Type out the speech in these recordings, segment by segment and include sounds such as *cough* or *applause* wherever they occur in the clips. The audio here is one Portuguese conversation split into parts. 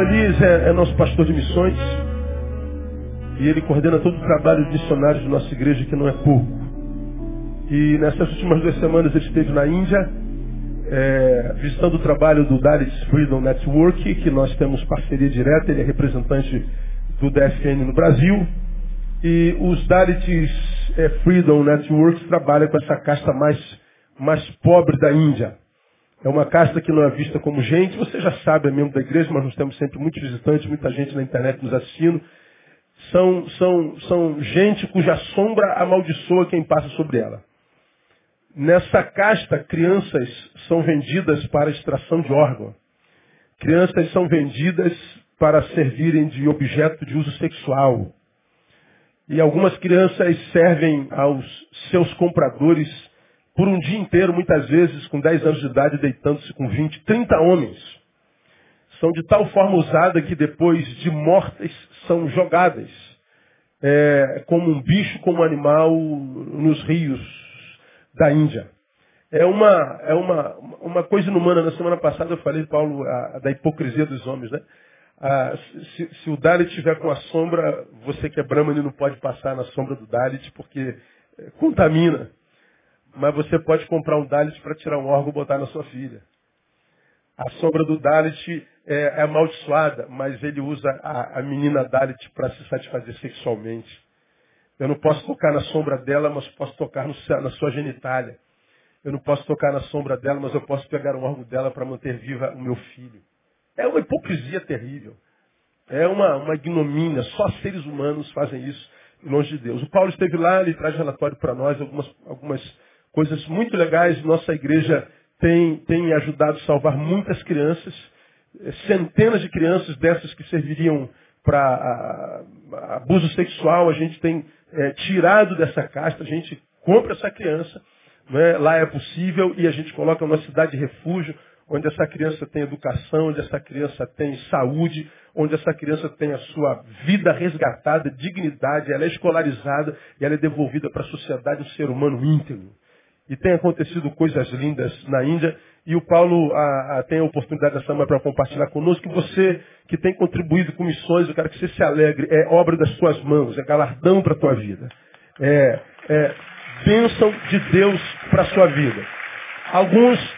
Paulo Elias é, é nosso pastor de missões. E ele coordena todo o trabalho de missionários de nossa igreja, que não é pouco. E nessas últimas duas semanas ele esteve na Índia, é, visitando o trabalho do Dalit Freedom Network, que nós temos parceria direta, ele é representante do DFN no Brasil. E os Dalits é, Freedom Networks trabalham com essa casta mais, mais pobre da Índia. É uma casta que não é vista como gente. Você já sabe, é membro da igreja, mas nós temos sempre muitos visitantes, muita gente na internet nos assistindo. São, são, são gente cuja sombra amaldiçoa quem passa sobre ela. Nessa casta, crianças são vendidas para extração de órgão. Crianças são vendidas para servirem de objeto de uso sexual. E algumas crianças servem aos seus compradores por um dia inteiro, muitas vezes com 10 anos de idade, deitando-se com 20, 30 homens. São de tal forma usada que depois de mortas são jogadas é, como um bicho, como um animal nos rios da Índia. É uma, é uma, uma coisa inumana. Na semana passada eu falei, Paulo, a, a da hipocrisia dos homens. Né? Se, se, o Dalit estiver com a sombra, você que é Brahman não pode passar na sombra do Dalit porque é, contamina. Mas você pode comprar um Dalit para tirar um órgão e botar na sua filha. A sombra do Dalit é, é amaldiçoada, mas ele usa a, a menina Dalit para se satisfazer sexualmente. Eu não posso tocar na sombra dela, mas posso tocar no, na sua genitália. Eu não posso tocar na sombra dela, mas eu posso pegar um órgão dela para manter viva o meu filho. É uma hipocrisia terrível. É uma, uma ignomínia. Só seres humanos fazem isso longe de Deus. O Paulo esteve lá, ele traz relatório para nós, algumas, algumas coisas muito legais. Nossa igreja tem, tem ajudado a salvar muitas crianças, eh, centenas de crianças dessas que serviriam para abuso sexual, a gente tem é, tirado dessa casta, a gente compra essa criança, né, lá é possível, e a gente coloca numa cidade de refúgio, onde essa criança tem educação, onde essa criança tem saúde, onde essa criança tem a sua vida resgatada, dignidade, ela é escolarizada e ela é devolvida para a sociedade um ser humano íntegro. E tem acontecido coisas lindas na Índia. E o Paulo a, a, tem a oportunidade dessa manhã para compartilhar conosco. Que você que tem contribuído com missões, eu quero que você se alegre. É obra das suas mãos, é galardão para a tua vida. É, é bênção de Deus para a sua vida. Alguns,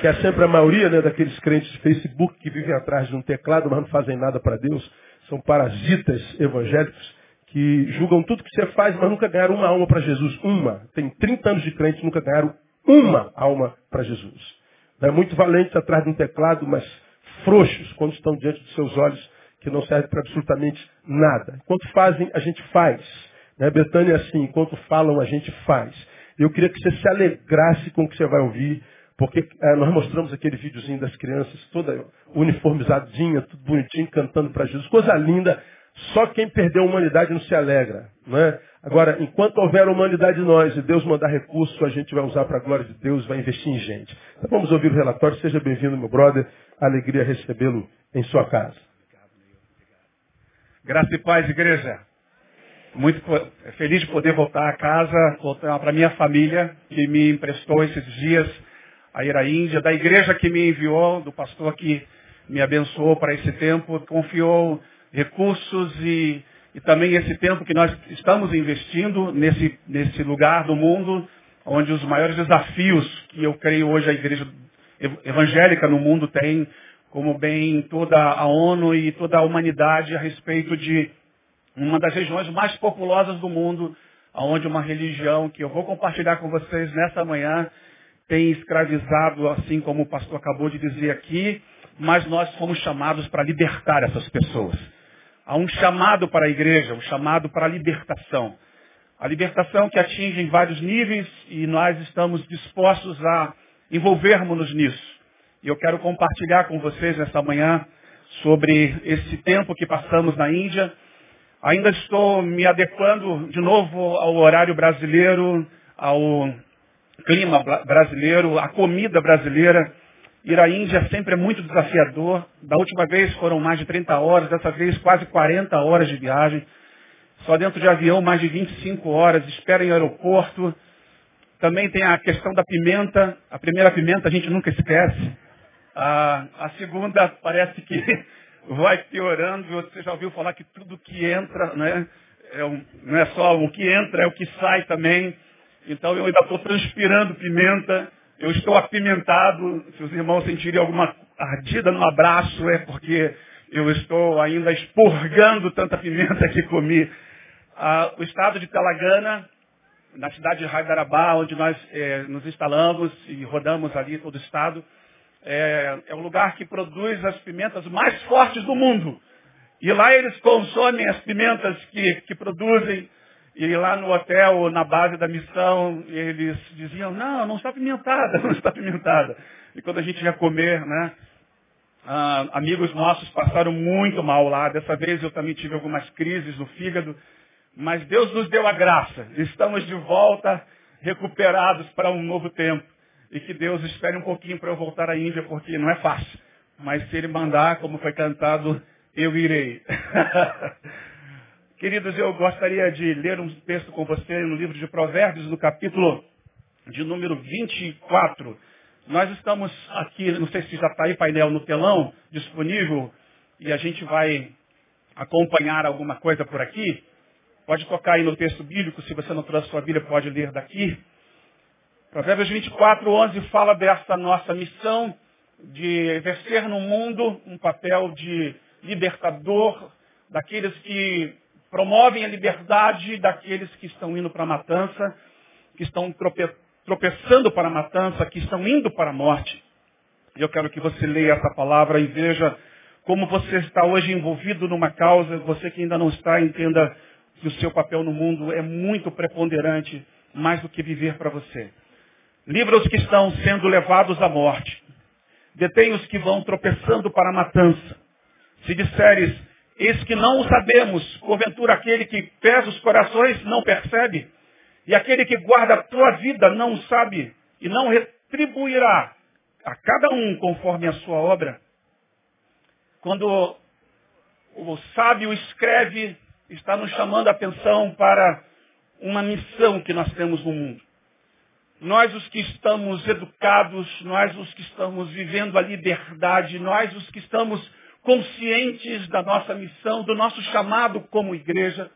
que é sempre a maioria né, daqueles crentes de Facebook que vivem atrás de um teclado, mas não fazem nada para Deus, são parasitas evangélicos que julgam tudo que você faz, mas nunca ganharam uma alma para Jesus. Uma. Tem 30 anos de crente nunca ganharam uma alma para Jesus. É muito valentes atrás de um teclado, mas frouxos quando estão diante dos seus olhos, que não servem para absolutamente nada. Enquanto fazem, a gente faz. Né? Betânia é assim, enquanto falam, a gente faz. Eu queria que você se alegrasse com o que você vai ouvir, porque é, nós mostramos aquele videozinho das crianças, toda uniformizadinha, tudo bonitinho, cantando para Jesus. Coisa linda. Só quem perdeu a humanidade não se alegra. Não é? Agora, enquanto houver humanidade em nós e Deus mandar recurso, a gente vai usar para a glória de Deus, vai investir em gente. Então vamos ouvir o relatório. Seja bem-vindo, meu brother. Alegria recebê-lo em sua casa. Graça e paz, igreja. Muito feliz de poder voltar a casa, voltar para minha família, que me emprestou esses dias a ir à Índia, da igreja que me enviou, do pastor que me abençoou para esse tempo, confiou recursos e, e também esse tempo que nós estamos investindo nesse, nesse lugar do mundo, onde os maiores desafios que eu creio hoje a igreja evangélica no mundo tem, como bem toda a ONU e toda a humanidade a respeito de uma das regiões mais populosas do mundo, onde uma religião que eu vou compartilhar com vocês nessa manhã tem escravizado, assim como o pastor acabou de dizer aqui, mas nós fomos chamados para libertar essas pessoas. Há um chamado para a igreja, um chamado para a libertação. A libertação que atinge em vários níveis e nós estamos dispostos a envolvermos-nos nisso. E eu quero compartilhar com vocês nessa manhã sobre esse tempo que passamos na Índia. Ainda estou me adequando de novo ao horário brasileiro, ao clima brasileiro, à comida brasileira. Ir à Índia sempre é muito desafiador. Da última vez foram mais de 30 horas, dessa vez quase 40 horas de viagem. Só dentro de avião mais de 25 horas, espera em aeroporto. Também tem a questão da pimenta. A primeira pimenta a gente nunca esquece. A, a segunda parece que *laughs* vai piorando. Você já ouviu falar que tudo que entra, né? É um, não é só o que entra, é o que sai também. Então eu ainda estou transpirando pimenta, eu estou apimentado. Se os irmãos sentirem alguma ardida no abraço, é porque eu estou ainda expurgando tanta pimenta que comi. Ah, o estado de Telagana, na cidade de Hyderabad, onde nós eh, nos instalamos e rodamos ali todo o estado, é, é o lugar que produz as pimentas mais fortes do mundo. E lá eles consomem as pimentas que, que produzem. E lá no hotel, na base da missão, eles diziam, não, não está pimentada, *laughs* não está pimentada. E quando a gente ia comer, né, ah, amigos nossos passaram muito mal lá. Dessa vez eu também tive algumas crises no fígado. Mas Deus nos deu a graça. Estamos de volta, recuperados para um novo tempo. E que Deus espere um pouquinho para eu voltar à Índia, porque não é fácil. Mas se Ele mandar, como foi cantado, eu irei. *laughs* Queridos, eu gostaria de ler um texto com você no livro de Provérbios, no capítulo de número 24. Nós estamos aqui, não sei se já está aí painel no telão disponível, e a gente vai acompanhar alguma coisa por aqui. Pode tocar aí no texto bíblico, se você não trouxe sua Bíblia, pode ler daqui. Provérbios 24, 11 fala dessa nossa missão de exercer no mundo um papel de libertador daqueles que promovem a liberdade, daqueles que estão indo para a matança, que estão tropeçando tropeçando para a matança, que estão indo para a morte. E eu quero que você leia essa palavra e veja como você está hoje envolvido numa causa, você que ainda não está, entenda que o seu papel no mundo é muito preponderante, mais do que viver para você. Livra os que estão sendo levados à morte. Detém os que vão tropeçando para a matança. Se disseres, eis que não o sabemos, porventura aquele que pesa os corações não percebe, e aquele que guarda a tua vida não sabe e não retribuirá a cada um conforme a sua obra. Quando o sábio escreve, está nos chamando a atenção para uma missão que nós temos no mundo. Nós os que estamos educados, nós os que estamos vivendo a liberdade, nós os que estamos conscientes da nossa missão, do nosso chamado como igreja,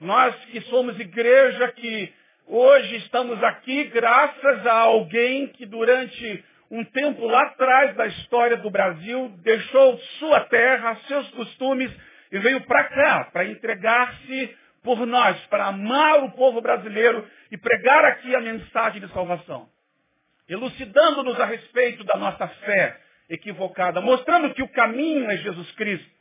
nós que somos igreja, que hoje estamos aqui graças a alguém que durante um tempo lá atrás da história do Brasil deixou sua terra, seus costumes e veio para cá para entregar-se por nós, para amar o povo brasileiro e pregar aqui a mensagem de salvação. Elucidando-nos a respeito da nossa fé equivocada, mostrando que o caminho é Jesus Cristo.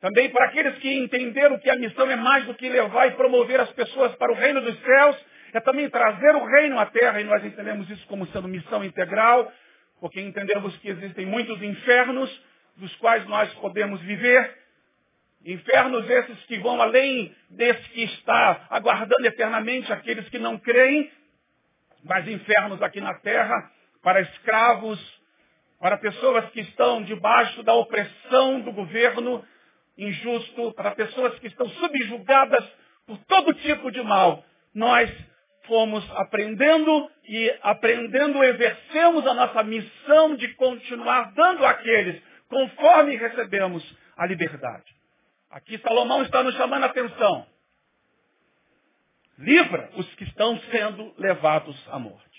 Também para aqueles que entenderam que a missão é mais do que levar e promover as pessoas para o reino dos céus, é também trazer o reino à terra, e nós entendemos isso como sendo missão integral, porque entendemos que existem muitos infernos dos quais nós podemos viver, infernos esses que vão além desse que está aguardando eternamente aqueles que não creem, mas infernos aqui na terra para escravos, para pessoas que estão debaixo da opressão do governo, injusto, para pessoas que estão subjugadas por todo tipo de mal. Nós fomos aprendendo e aprendendo exercemos a nossa missão de continuar dando àqueles conforme recebemos a liberdade. Aqui Salomão está nos chamando a atenção. Livra os que estão sendo levados à morte.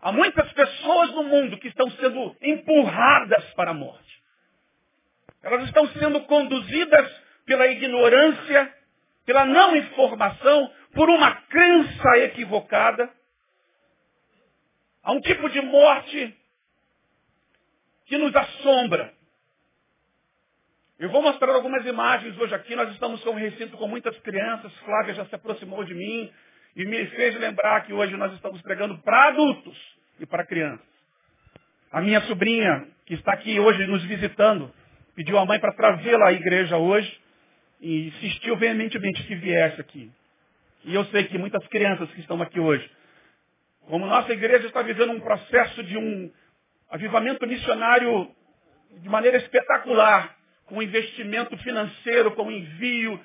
Há muitas pessoas no mundo que estão sendo empurradas para a morte. Elas estão sendo conduzidas pela ignorância, pela não informação, por uma crença equivocada. Há um tipo de morte que nos assombra. Eu vou mostrar algumas imagens hoje aqui. Nós estamos com um recinto com muitas crianças. Flávia já se aproximou de mim e me fez lembrar que hoje nós estamos pregando para adultos e para crianças. A minha sobrinha, que está aqui hoje nos visitando, pediu a mãe para trazê-la à igreja hoje e insistiu veementemente que viesse aqui. E eu sei que muitas crianças que estão aqui hoje, como nossa igreja está vivendo um processo de um avivamento missionário de maneira espetacular, com investimento financeiro, com envio,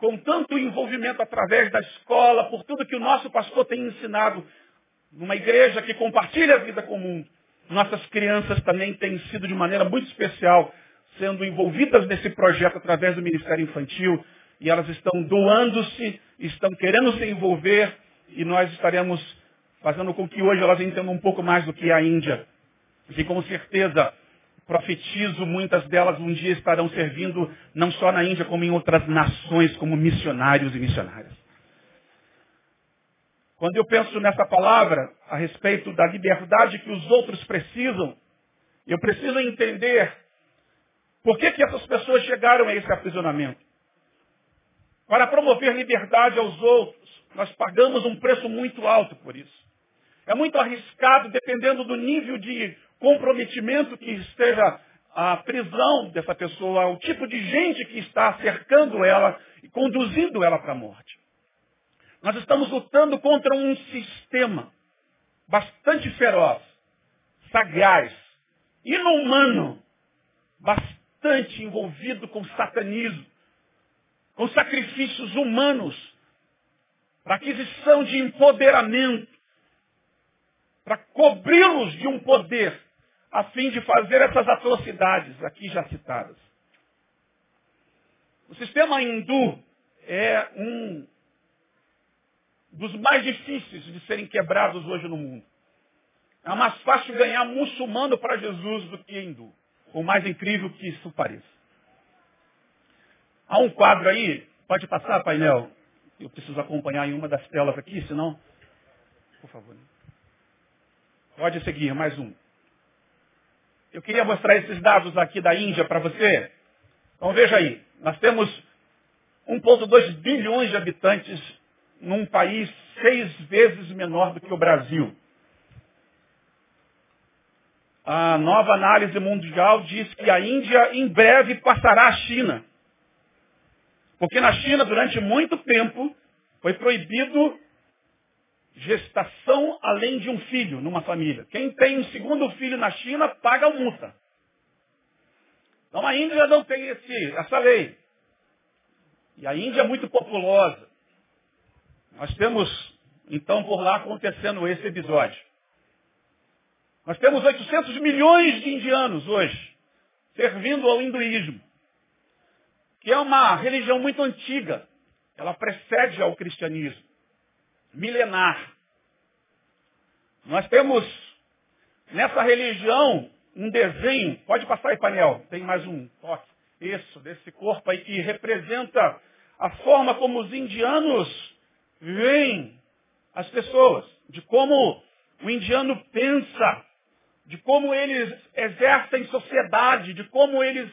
com tanto envolvimento através da escola, por tudo que o nosso pastor tem ensinado, numa igreja que compartilha a vida com o mundo. Nossas crianças também têm sido de maneira muito especial sendo envolvidas nesse projeto através do Ministério Infantil e elas estão doando-se, estão querendo se envolver e nós estaremos fazendo com que hoje elas entendam um pouco mais do que a Índia. E com certeza, profetizo, muitas delas um dia estarão servindo não só na Índia, como em outras nações, como missionários e missionárias. Quando eu penso nessa palavra a respeito da liberdade que os outros precisam, eu preciso entender por que, que essas pessoas chegaram a esse aprisionamento. Para promover liberdade aos outros, nós pagamos um preço muito alto por isso. É muito arriscado, dependendo do nível de comprometimento que esteja a prisão dessa pessoa, o tipo de gente que está cercando ela e conduzindo ela para a morte. Nós estamos lutando contra um sistema bastante feroz, sagaz, inumano, bastante envolvido com satanismo, com sacrifícios humanos, para aquisição de empoderamento, para cobri-los de um poder, a fim de fazer essas atrocidades aqui já citadas. O sistema hindu é um dos mais difíceis de serem quebrados hoje no mundo. É mais fácil ganhar muçulmano para Jesus do que hindu. O mais incrível que isso pareça. Há um quadro aí, pode passar, painel? Eu preciso acompanhar em uma das telas aqui, senão. Por favor. Pode seguir, mais um. Eu queria mostrar esses dados aqui da Índia para você. Então veja aí, nós temos 1,2 bilhões de habitantes num país seis vezes menor do que o Brasil. A nova análise mundial diz que a Índia em breve passará a China. Porque na China, durante muito tempo, foi proibido gestação além de um filho numa família. Quem tem um segundo filho na China paga multa. Então a Índia não tem esse, essa lei. E a Índia é muito populosa. Nós temos, então, por lá acontecendo esse episódio. Nós temos 800 milhões de indianos hoje, servindo ao hinduísmo, que é uma religião muito antiga. Ela precede ao cristianismo, milenar. Nós temos nessa religião um desenho, pode passar aí painel, tem mais um toque, isso, desse corpo aí que representa a forma como os indianos veem as pessoas, de como o indiano pensa, de como eles exercem sociedade, de como eles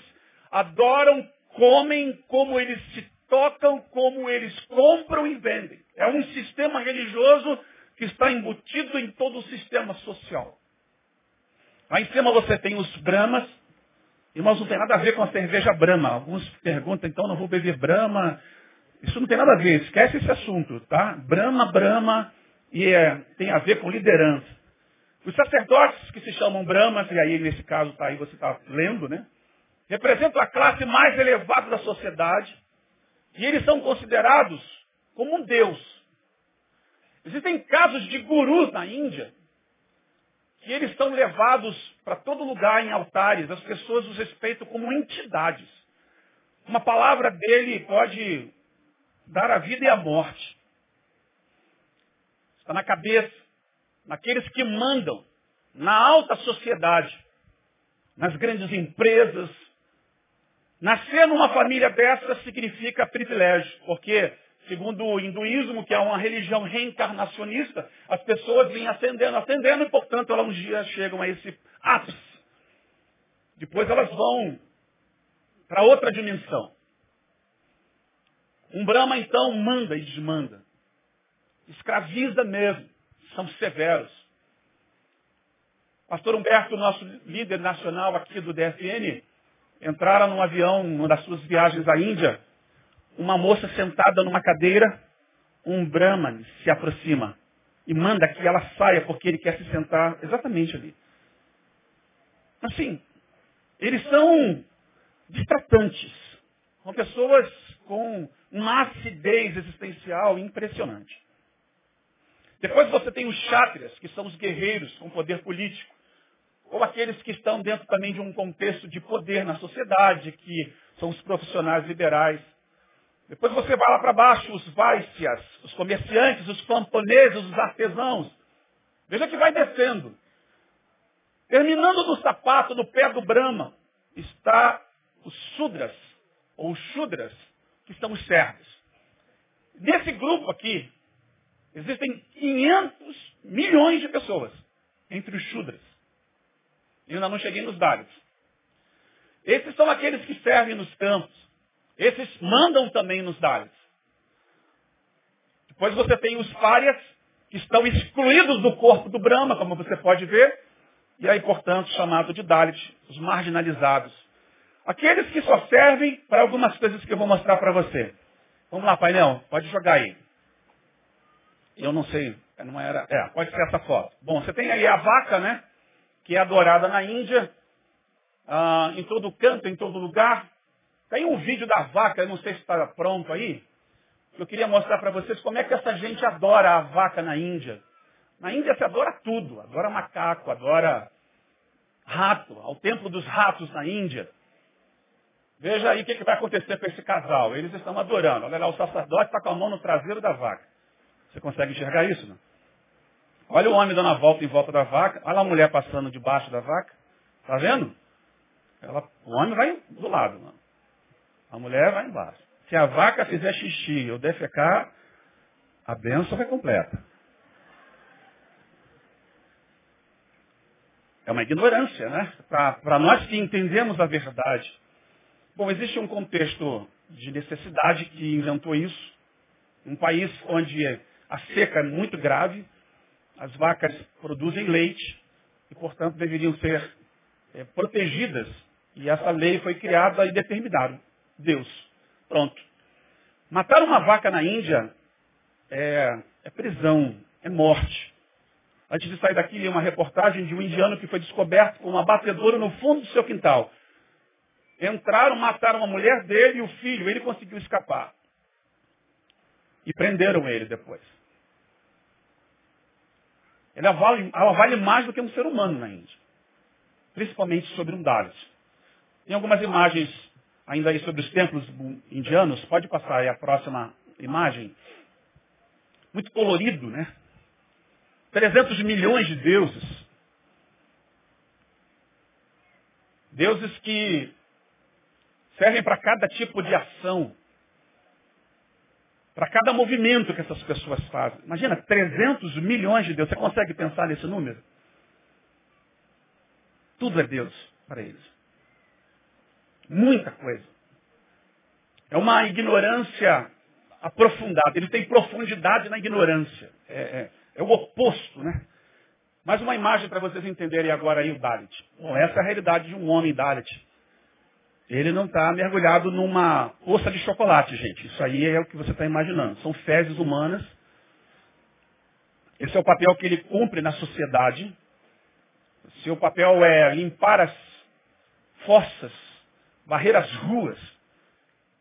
adoram, comem, como eles se tocam, como eles compram e vendem. É um sistema religioso que está embutido em todo o sistema social. Lá em cima você tem os Brahmas. Irmãos, não tem nada a ver com a cerveja Brahma. Alguns perguntam, então não vou beber Brahma, isso não tem nada a ver, esquece esse assunto, tá? Brahma, Brahma, e é, tem a ver com liderança. Os sacerdotes que se chamam Brahmas, e aí nesse caso tá aí, você está lendo, né? Representam a classe mais elevada da sociedade, e eles são considerados como um deus. Existem casos de gurus na Índia, que eles são levados para todo lugar em altares, as pessoas os respeitam como entidades. Uma palavra dele pode dar a vida e a morte. Está na cabeça, naqueles que mandam, na alta sociedade, nas grandes empresas. Nascer numa família dessa significa privilégio, porque, segundo o hinduísmo, que é uma religião reencarnacionista, as pessoas vêm ascendendo, ascendendo, e, portanto, elas um dia chegam a esse ápice. Depois elas vão para outra dimensão. Um Brahma, então, manda e desmanda. Escraviza mesmo. São severos. Pastor Humberto, nosso líder nacional aqui do DFN, entraram num avião, numa das suas viagens à Índia, uma moça sentada numa cadeira, um Brahman se aproxima e manda que ela saia porque ele quer se sentar exatamente ali. Assim, eles são distratantes. São pessoas com uma acidez existencial impressionante. Depois você tem os chátrias, que são os guerreiros com poder político. Ou aqueles que estão dentro também de um contexto de poder na sociedade, que são os profissionais liberais. Depois você vai lá para baixo, os vaicias, os comerciantes, os camponeses, os artesãos. Veja que vai descendo. Terminando no sapato, no pé do Brahma, está os Sudras, ou os Shudras, que são os servos. Nesse grupo aqui, existem 500 milhões de pessoas entre os Shudras. E ainda não cheguei nos Dalits. Esses são aqueles que servem nos campos. Esses mandam também nos Dalits. Depois você tem os Párias, que estão excluídos do corpo do Brahma, como você pode ver. E aí, portanto, chamado de Dalit, os marginalizados. Aqueles que só servem para algumas coisas que eu vou mostrar para você. Vamos lá, painel, pode jogar aí. Eu não sei, não era. É, pode ser essa foto. Bom, você tem aí a vaca, né? Que é adorada na Índia, ah, em todo canto, em todo lugar. Tem um vídeo da vaca, eu não sei se está pronto aí. Eu queria mostrar para vocês como é que essa gente adora a vaca na Índia. Na Índia se adora tudo. Adora macaco, adora rato. Ao templo dos ratos na Índia. Veja aí o que, que vai acontecer com esse casal. Eles estão adorando. Olha lá, o sacerdote está com a mão no traseiro da vaca. Você consegue enxergar isso? Não? Olha o homem dando a volta em volta da vaca. Olha a mulher passando debaixo da vaca. Está vendo? Ela, o homem vai do lado. Não? A mulher vai embaixo. Se a vaca fizer xixi ou defecar, a benção vai completa. É uma ignorância, né? Para nós que entendemos a verdade. Bom, existe um contexto de necessidade que inventou isso. Um país onde a seca é muito grave, as vacas produzem leite e, portanto, deveriam ser é, protegidas. E essa lei foi criada e determinada. Deus. Pronto. Matar uma vaca na Índia é, é prisão, é morte. Antes de sair daqui, li uma reportagem de um indiano que foi descoberto com uma batedora no fundo do seu quintal. Entraram, mataram a mulher dele e o filho. Ele conseguiu escapar. E prenderam ele depois. Ela vale, ela vale mais do que um ser humano na Índia. Principalmente sobre um Dalit. Tem algumas imagens ainda aí sobre os templos indianos. Pode passar aí a próxima imagem. Muito colorido, né? 300 milhões de deuses. Deuses que servem para cada tipo de ação, para cada movimento que essas pessoas fazem. Imagina, 300 milhões de deuses. Você consegue pensar nesse número? Tudo é Deus para eles. Muita coisa. É uma ignorância aprofundada. Ele tem profundidade na ignorância. É, é, é o oposto, né? Mais uma imagem para vocês entenderem agora aí o Dalit. Bom, essa é a realidade de um homem Dalit. Ele não está mergulhado numa poça de chocolate, gente. Isso aí é o que você está imaginando. São fezes humanas. Esse é o papel que ele cumpre na sociedade. Seu papel é limpar as fossas, varrer as ruas,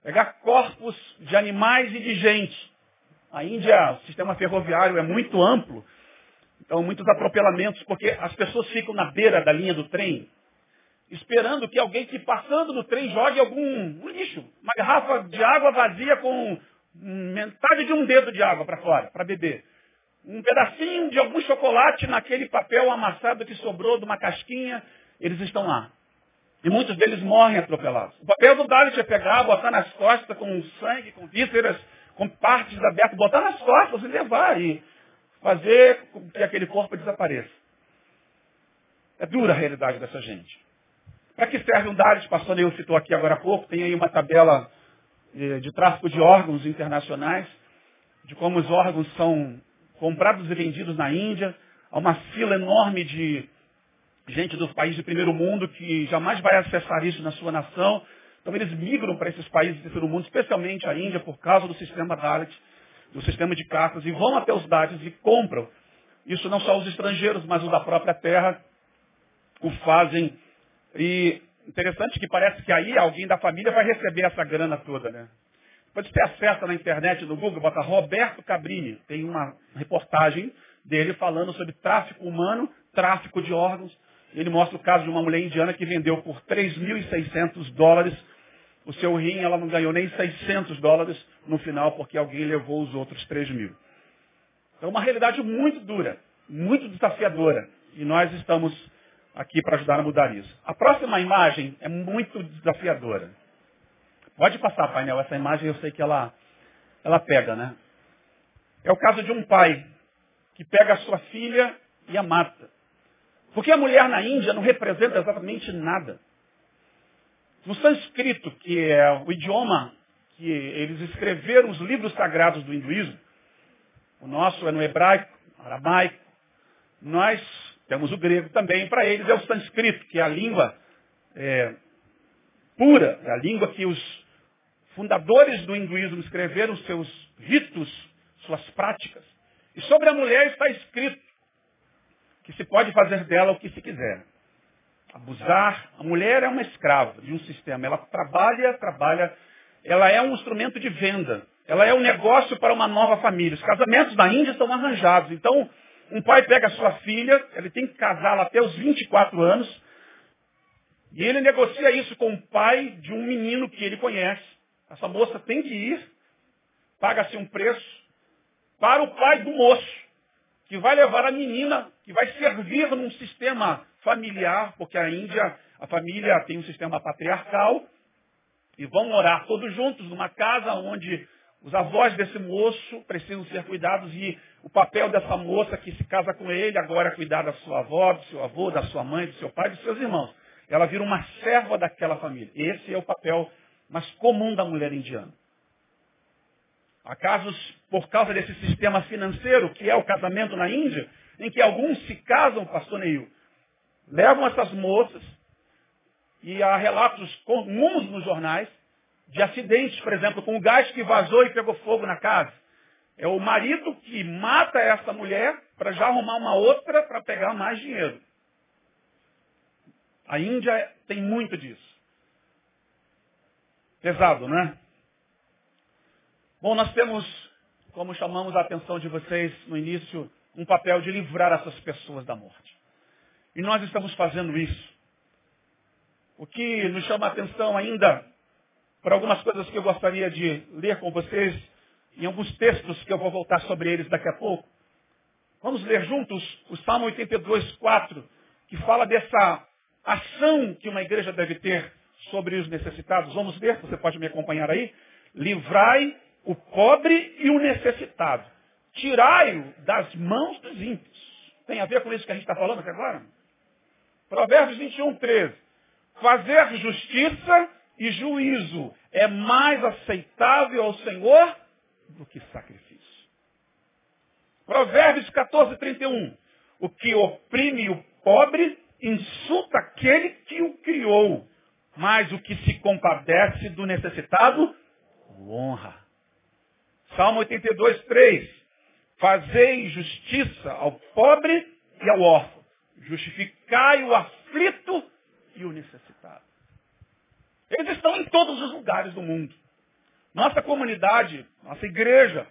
pegar corpos de animais e de gente. A Índia, o sistema ferroviário é muito amplo. Então, muitos atropelamentos, porque as pessoas ficam na beira da linha do trem, esperando que alguém que passando no trem jogue algum um lixo, uma garrafa de água vazia com metade de um dedo de água para fora, para beber. Um pedacinho de algum chocolate naquele papel amassado que sobrou de uma casquinha, eles estão lá. E muitos deles morrem atropelados. O papel do Dalit é pegar, botar nas costas com sangue, com vísceras, com partes abertas, botar nas costas e levar e fazer com que aquele corpo desapareça. É dura a realidade dessa gente. Para que serve um Dalit? Pastor Neil citou aqui agora há pouco. Tem aí uma tabela de, de tráfico de órgãos internacionais, de como os órgãos são comprados e vendidos na Índia. Há uma fila enorme de gente dos países de primeiro mundo que jamais vai acessar isso na sua nação. Então eles migram para esses países de terceiro mundo, especialmente a Índia, por causa do sistema Dalit, do sistema de cartas, e vão até os Dalits e compram. Isso não só os estrangeiros, mas os da própria terra o fazem e interessante que parece que aí alguém da família vai receber essa grana toda, né? Depois você acessa na internet, no Google, bota Roberto Cabrini. Tem uma reportagem dele falando sobre tráfico humano, tráfico de órgãos. Ele mostra o caso de uma mulher indiana que vendeu por 3.600 dólares o seu rim, ela não ganhou nem 600 dólares no final, porque alguém levou os outros 3 mil. É uma realidade muito dura, muito desafiadora. E nós estamos aqui para ajudar a mudar isso. A próxima imagem é muito desafiadora. Pode passar, painel. Essa imagem eu sei que ela, ela pega, né? É o caso de um pai que pega a sua filha e a mata. Porque a mulher na Índia não representa exatamente nada. No sânscrito, que é o idioma que eles escreveram os livros sagrados do hinduísmo, o nosso é no hebraico, aramaico, nós temos o grego também, para eles é o sânscrito, que é a língua é, pura, é a língua que os fundadores do hinduísmo escreveram seus ritos, suas práticas. E sobre a mulher está escrito que se pode fazer dela o que se quiser abusar. A mulher é uma escrava de um sistema. Ela trabalha, trabalha. Ela é um instrumento de venda. Ela é um negócio para uma nova família. Os casamentos da Índia são arranjados. Então, um pai pega sua filha, ele tem que casá-la até os 24 anos, e ele negocia isso com o pai de um menino que ele conhece. Essa moça tem que ir, paga-se um preço, para o pai do moço, que vai levar a menina, que vai servir num sistema familiar, porque a Índia, a família tem um sistema patriarcal, e vão morar todos juntos numa casa onde os avós desse moço precisam ser cuidados e o papel dessa moça que se casa com ele agora é cuidar da sua avó, do seu avô, da sua mãe, do seu pai, dos seus irmãos. Ela vira uma serva daquela família. Esse é o papel mais comum da mulher indiana. Há casos, por causa desse sistema financeiro, que é o casamento na Índia, em que alguns se casam, pastor Neil, levam essas moças, e há relatos comuns nos jornais, de acidentes, por exemplo, com o gás que vazou e pegou fogo na casa. É o marido que mata essa mulher para já arrumar uma outra para pegar mais dinheiro. A Índia tem muito disso. Pesado, né? Bom, nós temos, como chamamos a atenção de vocês no início, um papel de livrar essas pessoas da morte. E nós estamos fazendo isso. O que nos chama a atenção ainda, para algumas coisas que eu gostaria de ler com vocês, em alguns textos que eu vou voltar sobre eles daqui a pouco. Vamos ler juntos o Salmo 82, 4, que fala dessa ação que uma igreja deve ter sobre os necessitados. Vamos ler, você pode me acompanhar aí. Livrai o pobre e o necessitado. Tirai-o das mãos dos ímpios. Tem a ver com isso que a gente está falando aqui agora? Provérbios 21, 13. Fazer justiça e juízo é mais aceitável ao Senhor do que sacrifício. Provérbios 14, 31. O que oprime o pobre insulta aquele que o criou, mas o que se compadece do necessitado o honra. Salmo 82, 3. Fazei justiça ao pobre e ao órfão Justificai o aflito e o necessitado. Eles estão em todos os lugares do mundo. Nossa comunidade, nossa igreja,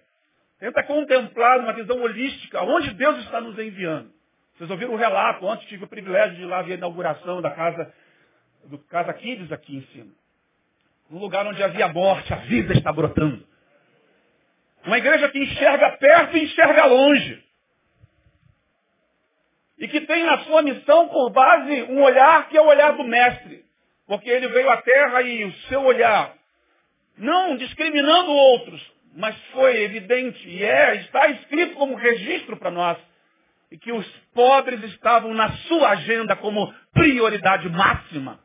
tenta contemplar uma visão holística, onde Deus está nos enviando. Vocês ouviram o relato, ontem tive o privilégio de ir lá ver a inauguração da casa, do Casa Kids aqui em cima. Um lugar onde havia morte, a vida está brotando. Uma igreja que enxerga perto e enxerga longe e que tem na sua missão por base um olhar que é o olhar do mestre. Porque ele veio à terra e o seu olhar, não discriminando outros, mas foi evidente e é, está escrito como registro para nós, e que os pobres estavam na sua agenda como prioridade máxima.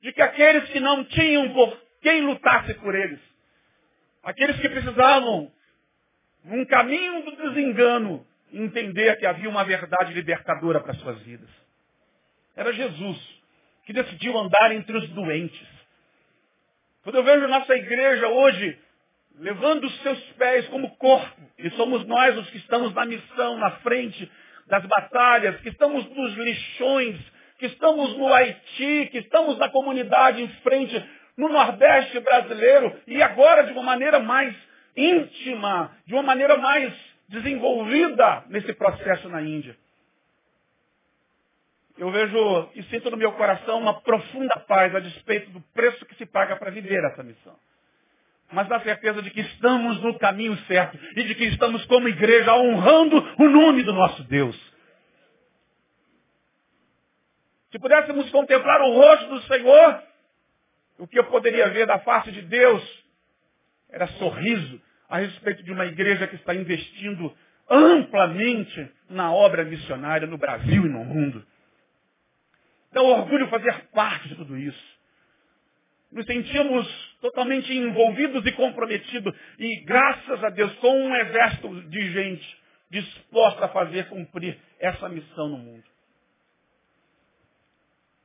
De que aqueles que não tinham por quem lutasse por eles, aqueles que precisavam, num caminho do desengano, entender que havia uma verdade libertadora para suas vidas. Era Jesus, que decidiu andar entre os doentes. Quando eu vejo nossa igreja hoje levando os seus pés como corpo, e somos nós os que estamos na missão, na frente das batalhas, que estamos nos lixões, que estamos no Haiti, que estamos na comunidade em frente, no Nordeste brasileiro, e agora de uma maneira mais íntima, de uma maneira mais desenvolvida nesse processo na Índia. Eu vejo e sinto no meu coração uma profunda paz a despeito do preço que se paga para viver essa missão. Mas na certeza de que estamos no caminho certo e de que estamos como igreja honrando o nome do nosso Deus. Se pudéssemos contemplar o rosto do Senhor, o que eu poderia ver da face de Deus era sorriso a respeito de uma igreja que está investindo amplamente na obra missionária no Brasil e no mundo. Dá orgulho fazer parte de tudo isso. Nos sentimos totalmente envolvidos e comprometidos. E graças a Deus, com um exército de gente disposta a fazer cumprir essa missão no mundo.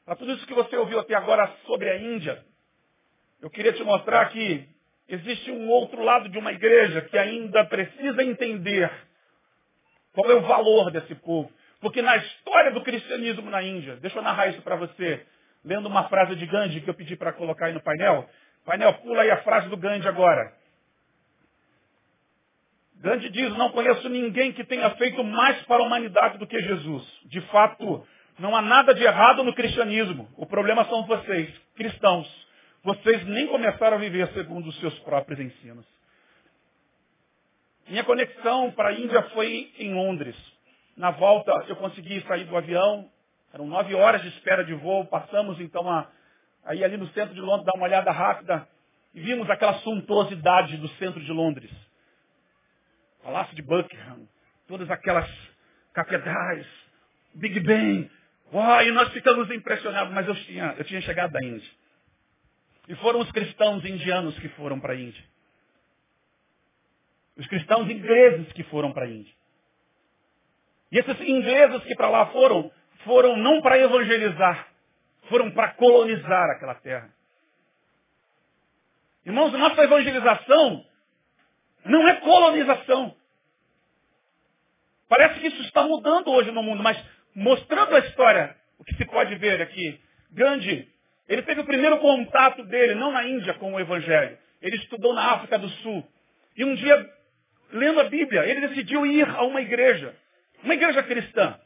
Para tudo isso que você ouviu até agora sobre a Índia, eu queria te mostrar que existe um outro lado de uma igreja que ainda precisa entender qual é o valor desse povo. Porque na história do cristianismo na Índia, deixa eu narrar isso para você, lendo uma frase de Gandhi que eu pedi para colocar aí no painel. Painel, pula aí a frase do Gandhi agora. Gandhi diz, não conheço ninguém que tenha feito mais para a humanidade do que Jesus. De fato, não há nada de errado no cristianismo. O problema são vocês, cristãos. Vocês nem começaram a viver segundo os seus próprios ensinos. Minha conexão para a Índia foi em Londres. Na volta eu consegui sair do avião. Eram nove horas de espera de voo. Passamos então a, aí ali no centro de Londres, dar uma olhada rápida. E vimos aquela suntuosidade do centro de Londres. Palácio de Buckingham. Todas aquelas catedrais. Big Ben. Uau, e nós ficamos impressionados. Mas eu tinha, eu tinha chegado da Índia. E foram os cristãos indianos que foram para a Índia. Os cristãos ingleses que foram para a Índia. E esses ingleses que para lá foram, foram não para evangelizar, foram para colonizar aquela terra. Irmãos, nossa evangelização não é colonização. Parece que isso está mudando hoje no mundo, mas mostrando a história, o que se pode ver aqui, Gandhi, ele teve o primeiro contato dele, não na Índia, com o Evangelho. Ele estudou na África do Sul. E um dia lendo a Bíblia, ele decidiu ir a uma igreja, uma igreja cristã,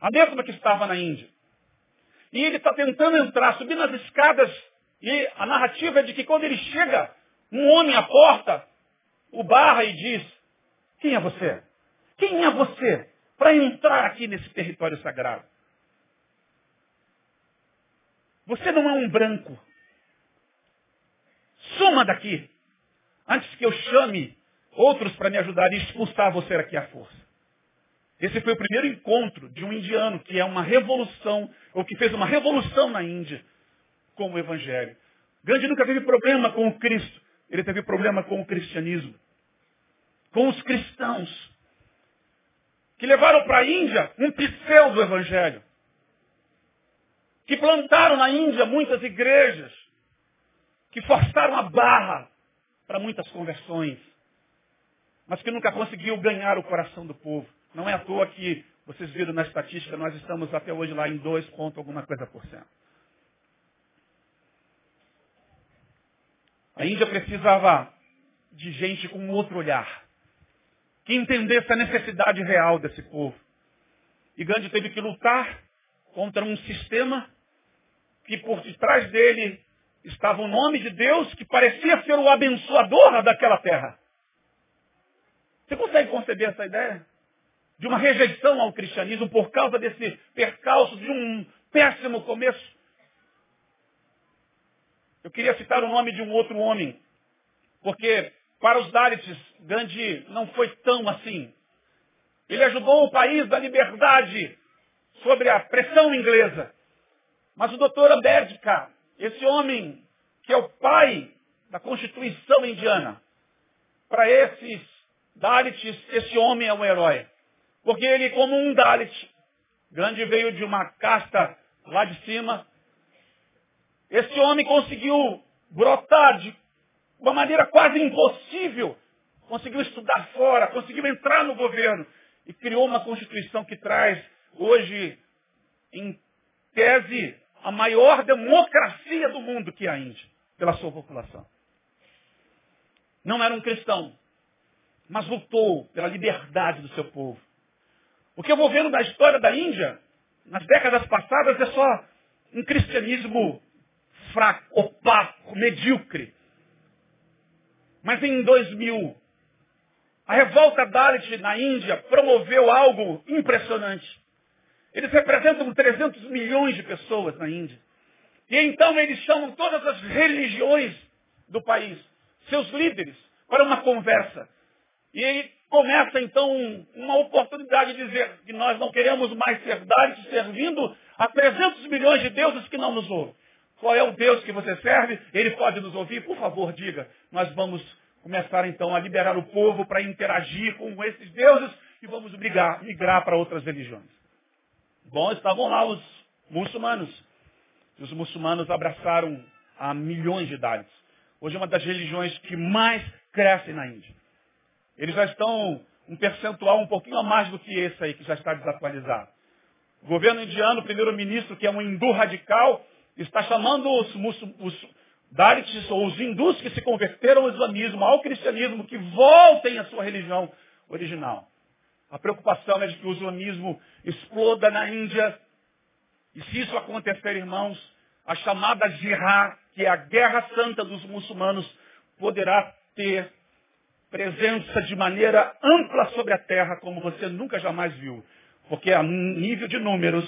a mesma que estava na Índia. E ele está tentando entrar, subir nas escadas, e a narrativa é de que quando ele chega, um homem à porta o barra e diz, quem é você? Quem é você para entrar aqui nesse território sagrado? Você não é um branco. Suma daqui. Antes que eu chame outros para me ajudar a expulsar você aqui à força. Esse foi o primeiro encontro de um indiano que é uma revolução, ou que fez uma revolução na Índia com o Evangelho. Gandhi nunca teve problema com o Cristo, ele teve problema com o cristianismo, com os cristãos, que levaram para a Índia um pseudo-evangelho, que plantaram na Índia muitas igrejas, que forçaram a barra para muitas conversões. Mas que nunca conseguiu ganhar o coração do povo. Não é à toa que vocês viram na estatística, nós estamos até hoje lá em 2 ponto alguma coisa por cento. A Índia precisava de gente com outro olhar, que entendesse a necessidade real desse povo. E Gandhi teve que lutar contra um sistema que por detrás dele estava o nome de Deus que parecia ser o abençoador daquela terra. Você consegue conceber essa ideia? De uma rejeição ao cristianismo por causa desse percalço de um péssimo começo. Eu queria citar o nome de um outro homem, porque para os Dalits, Gandhi não foi tão assim. Ele ajudou o país da liberdade sobre a pressão inglesa. Mas o doutor Ambedkar, esse homem que é o pai da Constituição indiana, para esses Dalits, esse homem é um herói. Porque ele, como um Dalit, grande veio de uma casta lá de cima, esse homem conseguiu brotar de uma maneira quase impossível, conseguiu estudar fora, conseguiu entrar no governo e criou uma constituição que traz hoje, em tese, a maior democracia do mundo que é a Índia, pela sua população. Não era um cristão, mas lutou pela liberdade do seu povo. O que eu vou vendo da história da Índia nas décadas passadas é só um cristianismo fraco, opaco, medíocre. Mas em 2000, a revolta Dalit na Índia promoveu algo impressionante. Eles representam 300 milhões de pessoas na Índia. E então eles chamam todas as religiões do país, seus líderes, para uma conversa. E começa então uma oportunidade de dizer que nós não queremos mais ser Dalit servindo a 300 milhões de deuses que não nos ouvem. Qual é o Deus que você serve? Ele pode nos ouvir? Por favor, diga. Nós vamos começar então a liberar o povo para interagir com esses deuses e vamos migrar, migrar para outras religiões. Bom, estavam lá os muçulmanos. Os muçulmanos abraçaram há milhões de idades. Hoje é uma das religiões que mais crescem na Índia. Eles já estão um percentual um pouquinho a mais do que esse aí, que já está desatualizado. O governo indiano, o primeiro-ministro, que é um hindu radical, está chamando os, os Dalits ou os hindus que se converteram ao islamismo, ao cristianismo, que voltem à sua religião original. A preocupação é de que o islamismo exploda na Índia. E se isso acontecer, irmãos, a chamada jihad, que é a guerra santa dos muçulmanos, poderá ter presença de maneira ampla sobre a terra, como você nunca jamais viu. Porque a nível de números,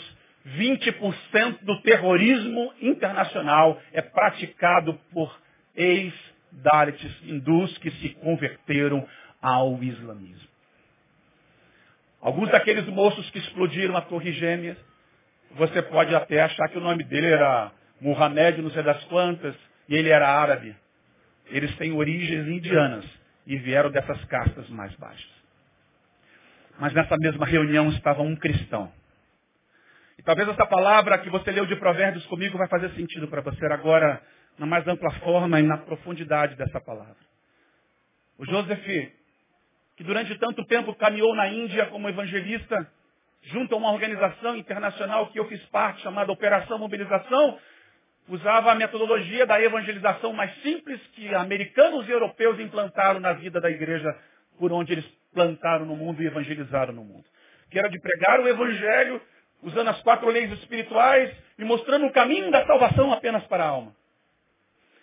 20% do terrorismo internacional é praticado por ex-Dalits hindus que se converteram ao islamismo. Alguns daqueles moços que explodiram a Torre Gêmeas, você pode até achar que o nome dele era Muhammad, não sei das quantas, e ele era árabe. Eles têm origens indianas e vieram dessas castas mais baixas. Mas nessa mesma reunião estava um cristão e talvez essa palavra que você leu de Provérbios comigo vai fazer sentido para você agora, na mais ampla forma e na profundidade dessa palavra. O Joseph, que durante tanto tempo caminhou na Índia como evangelista, junto a uma organização internacional que eu fiz parte, chamada Operação Mobilização, usava a metodologia da evangelização mais simples que americanos e europeus implantaram na vida da igreja por onde eles plantaram no mundo e evangelizaram no mundo. Que era de pregar o evangelho usando as quatro leis espirituais e mostrando o caminho da salvação apenas para a alma.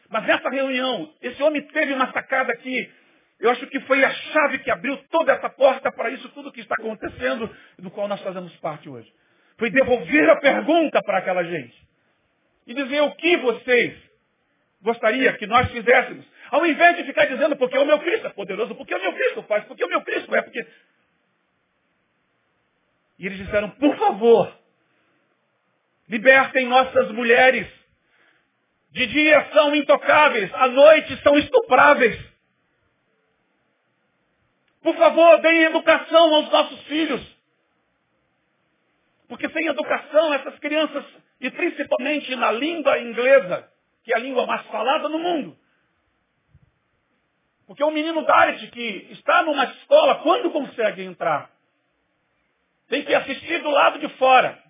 Mas nessa reunião, esse homem teve uma sacada que eu acho que foi a chave que abriu toda essa porta para isso tudo que está acontecendo, do qual nós fazemos parte hoje. Foi devolver a pergunta para aquela gente. E dizer o que vocês gostariam que nós fizéssemos. Ao invés de ficar dizendo porque o meu Cristo é poderoso, porque o meu Cristo faz, porque o meu Cristo é, porque e eles disseram, por favor, libertem nossas mulheres. De dia são intocáveis, à noite são estupráveis. Por favor, deem educação aos nossos filhos. Porque sem educação, essas crianças, e principalmente na língua inglesa, que é a língua mais falada no mundo. Porque um menino Dalit que está numa escola, quando consegue entrar? Tem que assistir do lado de fora.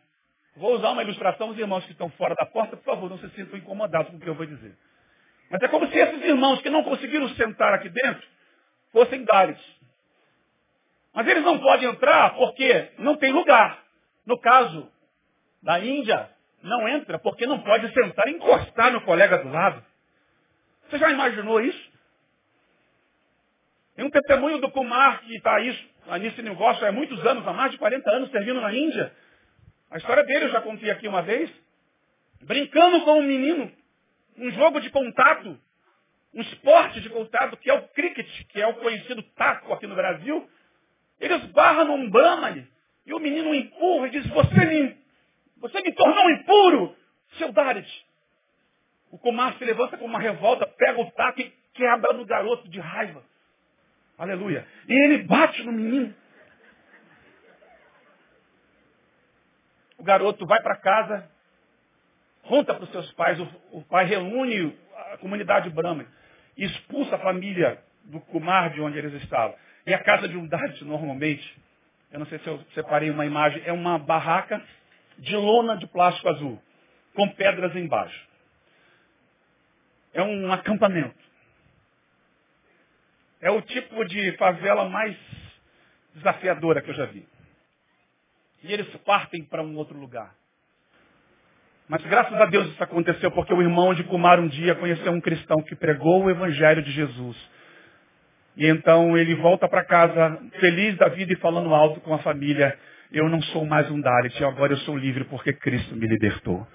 Vou usar uma ilustração, os irmãos que estão fora da porta, por favor, não se sintam incomodados com o que eu vou dizer. Mas é como se esses irmãos que não conseguiram sentar aqui dentro fossem Dares. Mas eles não podem entrar porque não tem lugar. No caso da Índia, não entra porque não pode sentar e encostar no colega do lado. Você já imaginou isso? Tem um testemunho do Kumar que está isso nesse negócio há muitos anos, há mais de 40 anos, servindo na Índia. A história dele eu já contei aqui uma vez. Brincando com um menino, um jogo de contato, um esporte de contato, que é o cricket, que é o conhecido taco aqui no Brasil. Ele esbarra num Brahmani, e o menino empurra e diz, você me, você me tornou impuro, seu Darit. O Kumar se levanta com uma revolta, pega o taco e quebra no garoto de raiva. Aleluia. E ele bate no menino. O garoto vai para casa, conta para os seus pais, o, o, pai reúne a comunidade Brahma expulsa a família do Kumar de onde eles estavam. E a casa de um Dade, normalmente, eu não sei se eu separei uma imagem, é uma barraca de lona de plástico azul, com pedras embaixo. É um acampamento. É o tipo de favela mais desafiadora que eu já vi. E eles partem para um outro lugar. Mas graças a Deus isso aconteceu porque o irmão de Kumar um dia conheceu um cristão que pregou o evangelho de Jesus. E então ele volta para casa feliz da vida e falando alto com a família. Eu não sou mais um Dalit, agora eu sou livre porque Cristo me libertou.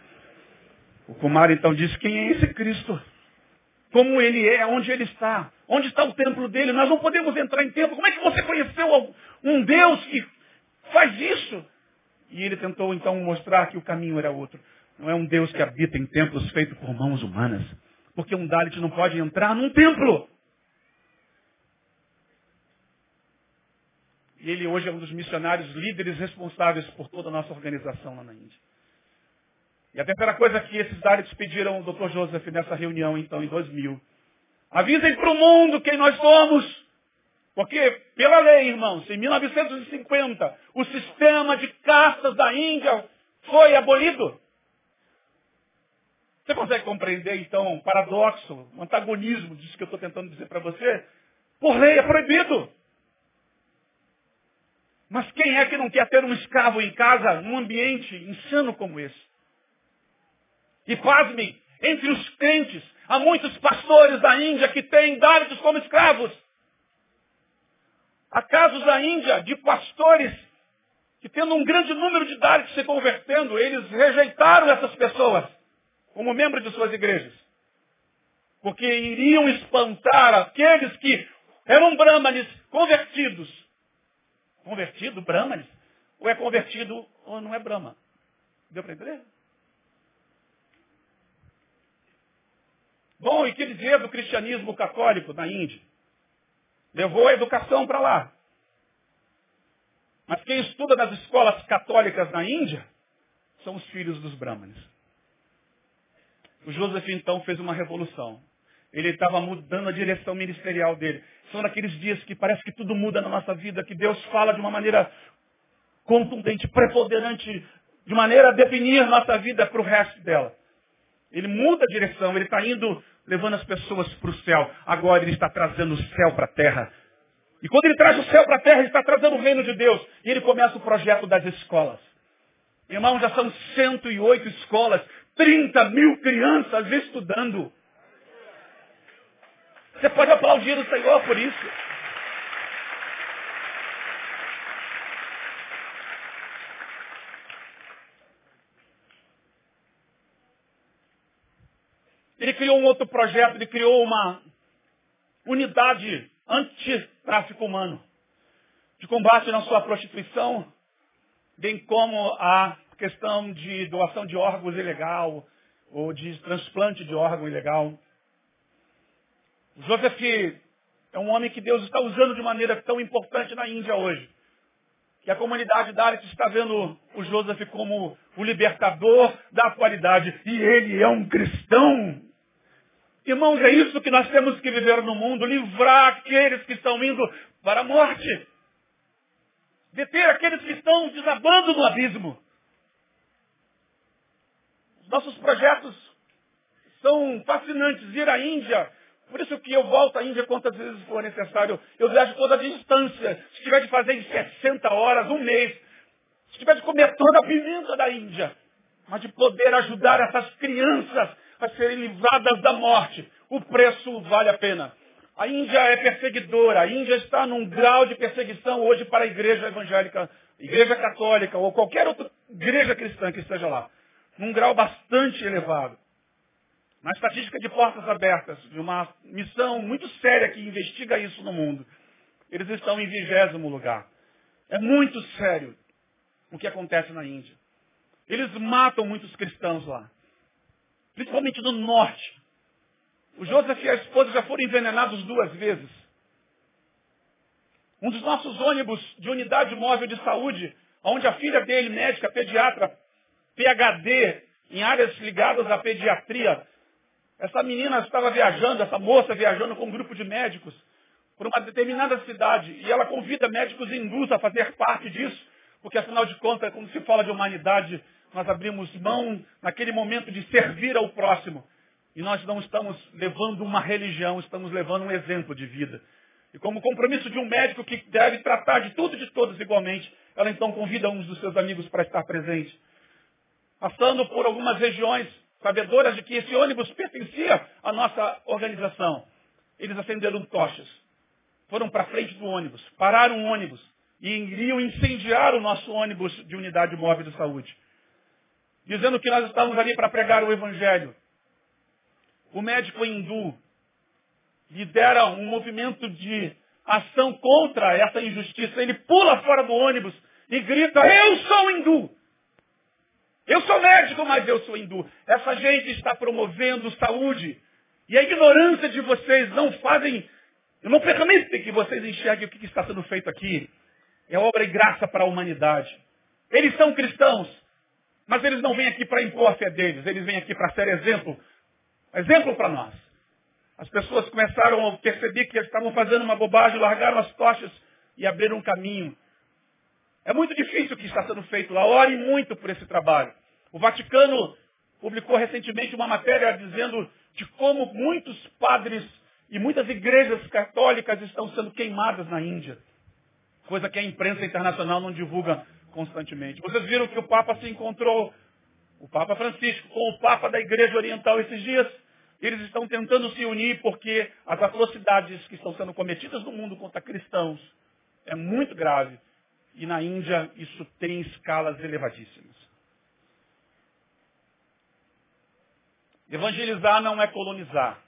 O Kumar então diz, quem é esse Cristo? Como ele é, onde ele está? Onde está o templo dele? Nós não podemos entrar em templo. Como é que você conheceu um Deus que faz isso? E ele tentou então mostrar que o caminho era outro. Não é um Deus que habita em templos feitos por mãos humanas. Porque um Dalit não pode entrar num templo. E ele hoje é um dos missionários líderes responsáveis por toda a nossa organização lá na Índia. E a terceira coisa que esses Dalits pediram ao Dr. Joseph nessa reunião, então, em 2000. Avisem para o mundo quem nós somos. Porque, pela lei, irmãos, em 1950, o sistema de castas da Índia foi abolido. Você consegue compreender, então, um paradoxo, um antagonismo disso que eu estou tentando dizer para você? Por lei é proibido. Mas quem é que não quer ter um escravo em casa, num ambiente insano como esse? E pasmem, entre os crentes, há muitos pastores da Índia que têm dálitos como escravos. Há casos da Índia de pastores que, tendo um grande número de dálitos se convertendo, eles rejeitaram essas pessoas como membro de suas igrejas. Porque iriam espantar aqueles que eram brahmanes convertidos. Convertido, brahmanes? Ou é convertido ou não é brahma? Deu para entender? Bom, e que dizer do cristianismo católico na Índia? Levou a educação para lá. Mas quem estuda nas escolas católicas na Índia são os filhos dos brahmanes. O Joseph então fez uma revolução. Ele estava mudando a direção ministerial dele. São naqueles dias que parece que tudo muda na nossa vida, que Deus fala de uma maneira contundente, preponderante, de maneira a definir nossa vida para o resto dela. Ele muda a direção, ele está indo levando as pessoas para o céu. Agora ele está trazendo o céu para a terra. E quando ele traz o céu para a terra, ele está trazendo o reino de Deus. E ele começa o projeto das escolas. Irmãos, já são 108 escolas 30 mil crianças estudando. Você pode aplaudir o Senhor por isso. Ele criou um outro projeto, ele criou uma unidade anti-tráfico humano, de combate na sua prostituição, bem como a questão de doação de órgãos ilegal ou de transplante de órgão ilegal. Joseph é um homem que Deus está usando de maneira tão importante na Índia hoje. Que a comunidade Dalit está vendo o Joseph como o libertador da atualidade. E ele é um cristão. Irmãos, é isso que nós temos que viver no mundo, livrar aqueles que estão indo para a morte. Deter aqueles que estão desabando no abismo. Nossos projetos são fascinantes. Ir à Índia, por isso que eu volto à Índia quantas vezes for necessário. Eu viajo toda a distância. Se tiver de fazer em 60 horas, um mês. Se tiver de comer toda a pimenta da Índia. Mas de poder ajudar essas crianças a serem livradas da morte. O preço vale a pena. A Índia é perseguidora. A Índia está num grau de perseguição hoje para a igreja evangélica, igreja católica ou qualquer outra igreja cristã que esteja lá num grau bastante elevado. Na estatística de portas abertas, de uma missão muito séria que investiga isso no mundo, eles estão em vigésimo lugar. É muito sério o que acontece na Índia. Eles matam muitos cristãos lá. Principalmente no norte. O Joseph e a esposa já foram envenenados duas vezes. Um dos nossos ônibus de unidade móvel de saúde, onde a filha dele, médica, pediatra, PhD em áreas ligadas à pediatria. Essa menina estava viajando, essa moça viajando com um grupo de médicos por uma determinada cidade e ela convida médicos hindus a fazer parte disso, porque afinal de contas, quando se fala de humanidade, nós abrimos mão naquele momento de servir ao próximo. E nós não estamos levando uma religião, estamos levando um exemplo de vida. E como compromisso de um médico que deve tratar de tudo e de todos igualmente, ela então convida uns dos seus amigos para estar presente. Passando por algumas regiões, sabedoras de que esse ônibus pertencia à nossa organização. Eles acenderam tochas. Foram para frente do ônibus, pararam o ônibus e iriam incendiar o nosso ônibus de unidade móvel de saúde. Dizendo que nós estávamos ali para pregar o evangelho. O médico hindu lidera um movimento de ação contra essa injustiça. Ele pula fora do ônibus e grita, eu sou hindu. Eu sou médico, mas eu sou hindu. Essa gente está promovendo saúde. E a ignorância de vocês não fazem, não permitem que vocês enxerguem o que está sendo feito aqui. É obra e graça para a humanidade. Eles são cristãos, mas eles não vêm aqui para impor a fé deles. Eles vêm aqui para ser exemplo. Exemplo para nós. As pessoas começaram a perceber que eles estavam fazendo uma bobagem, largaram as tochas e abriram um caminho. É muito difícil o que está sendo feito lá. Ore muito por esse trabalho. O Vaticano publicou recentemente uma matéria dizendo de como muitos padres e muitas igrejas católicas estão sendo queimadas na Índia. Coisa que a imprensa internacional não divulga constantemente. Vocês viram que o Papa se encontrou, o Papa Francisco, com o Papa da Igreja Oriental esses dias? Eles estão tentando se unir porque as atrocidades que estão sendo cometidas no mundo contra cristãos é muito grave. E na Índia isso tem escalas elevadíssimas. Evangelizar não é colonizar.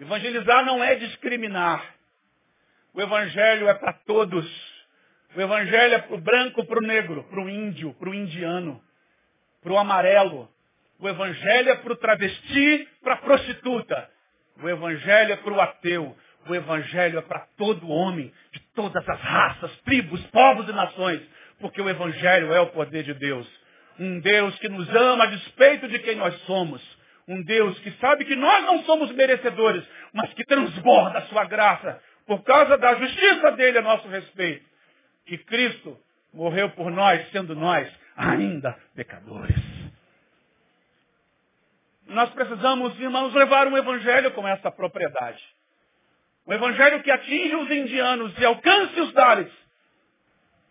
Evangelizar não é discriminar. O Evangelho é para todos. O Evangelho é para o branco, para o negro, para o índio, para o indiano, para o amarelo. O Evangelho é para o travesti, para a prostituta. O Evangelho é para o ateu. O Evangelho é para todo homem, de todas as raças, tribos, povos e nações, porque o Evangelho é o poder de Deus. Um Deus que nos ama a despeito de quem nós somos. Um Deus que sabe que nós não somos merecedores, mas que transborda a sua graça por causa da justiça dele a nosso respeito. Que Cristo morreu por nós, sendo nós ainda pecadores. Nós precisamos, irmãos, levar um evangelho com essa propriedade. Um evangelho que atinja os indianos e alcance os Dalits,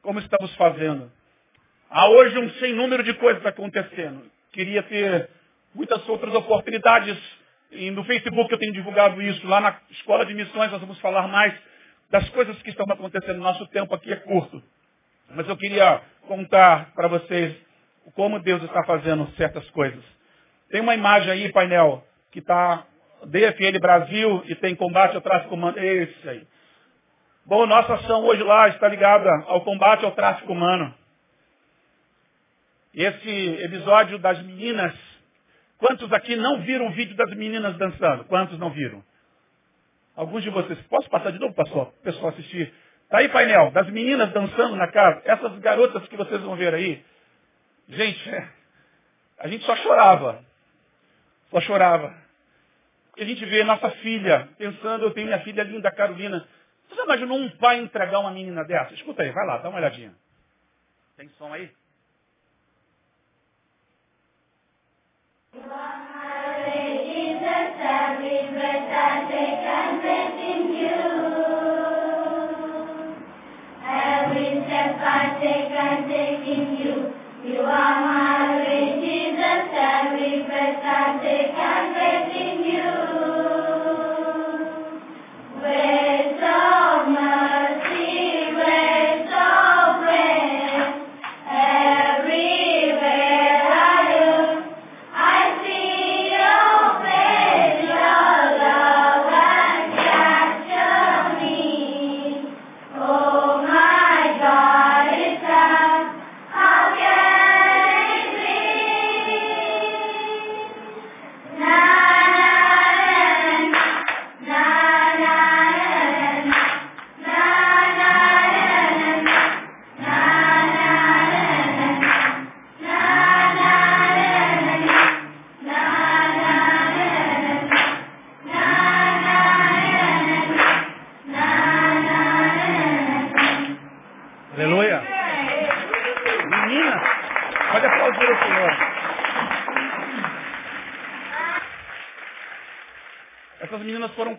como estamos fazendo. Há hoje um sem número de coisas acontecendo. Queria ter muitas outras oportunidades. E no Facebook eu tenho divulgado isso. Lá na Escola de Missões nós vamos falar mais das coisas que estão acontecendo. Nosso tempo aqui é curto. Mas eu queria contar para vocês como Deus está fazendo certas coisas. Tem uma imagem aí, painel, que está DFL Brasil e tem combate ao tráfico humano. Esse aí. Bom, nossa ação hoje lá está ligada ao combate ao tráfico humano. Esse episódio das meninas, quantos aqui não viram o vídeo das meninas dançando? Quantos não viram? Alguns de vocês. Posso passar de novo? O pessoal assistir. Tá aí, painel, das meninas dançando na casa. Essas garotas que vocês vão ver aí. Gente, *laughs* a gente só chorava. Só chorava. A gente vê nossa filha pensando, eu tenho minha filha linda, Carolina. Você imaginou um pai entregar uma menina dessa? Escuta aí, vai lá, dá uma olhadinha. Tem som aí?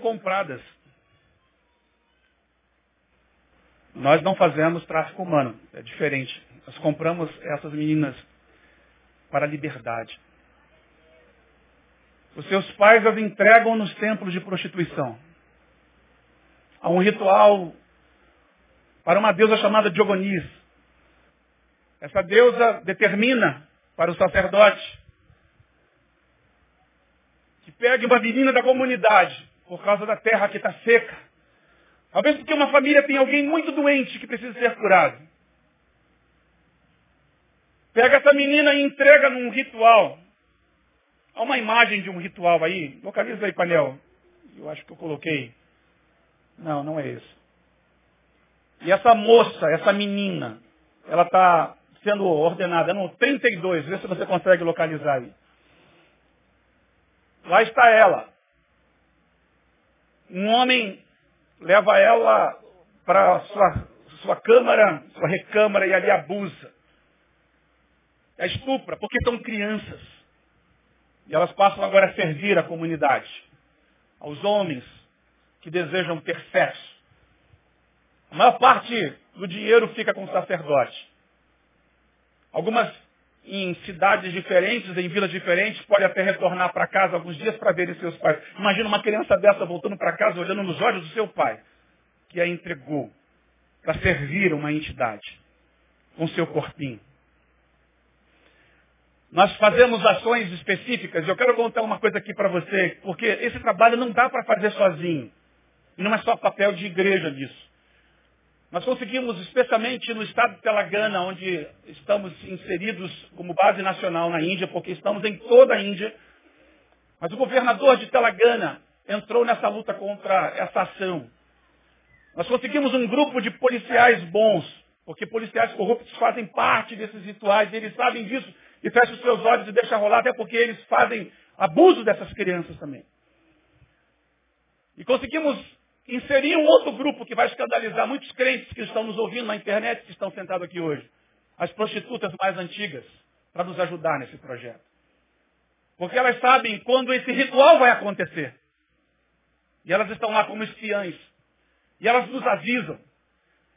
Compradas. Nós não fazemos tráfico humano, é diferente. Nós compramos essas meninas para a liberdade. Os seus pais as entregam nos templos de prostituição. Há um ritual para uma deusa chamada Diogonis. Essa deusa determina para o sacerdote que pegue uma menina da comunidade por causa da terra que está seca. Talvez porque uma família tem alguém muito doente que precisa ser curado. Pega essa menina e entrega num ritual. Há uma imagem de um ritual aí. Localiza aí, painel. Eu acho que eu coloquei. Não, não é isso. E essa moça, essa menina, ela está sendo ordenada no 32. Vê se você consegue localizar aí. Lá está ela. Um homem leva ela para sua, sua câmara, sua recâmara e ali abusa. A estupra, porque são crianças. E elas passam agora a servir a comunidade. Aos homens que desejam ter sexo. A maior parte do dinheiro fica com o sacerdote. Algumas em cidades diferentes, em vilas diferentes, pode até retornar para casa alguns dias para ver seus pais. Imagina uma criança dessa voltando para casa, olhando nos olhos do seu pai, que a entregou para servir uma entidade com seu corpinho. Nós fazemos ações específicas. Eu quero contar uma coisa aqui para você, porque esse trabalho não dá para fazer sozinho. E não é só papel de igreja disso. Nós conseguimos, especialmente no estado de Telangana, onde estamos inseridos como base nacional na Índia, porque estamos em toda a Índia. Mas o governador de Telangana entrou nessa luta contra essa ação. Nós conseguimos um grupo de policiais bons, porque policiais corruptos fazem parte desses rituais, eles sabem disso e fecham os seus olhos e deixam rolar, até porque eles fazem abuso dessas crianças também. E conseguimos inserir um outro grupo que vai escandalizar muitos crentes que estão nos ouvindo na internet, que estão sentados aqui hoje. As prostitutas mais antigas, para nos ajudar nesse projeto. Porque elas sabem quando esse ritual vai acontecer. E elas estão lá como espiãs. E elas nos avisam.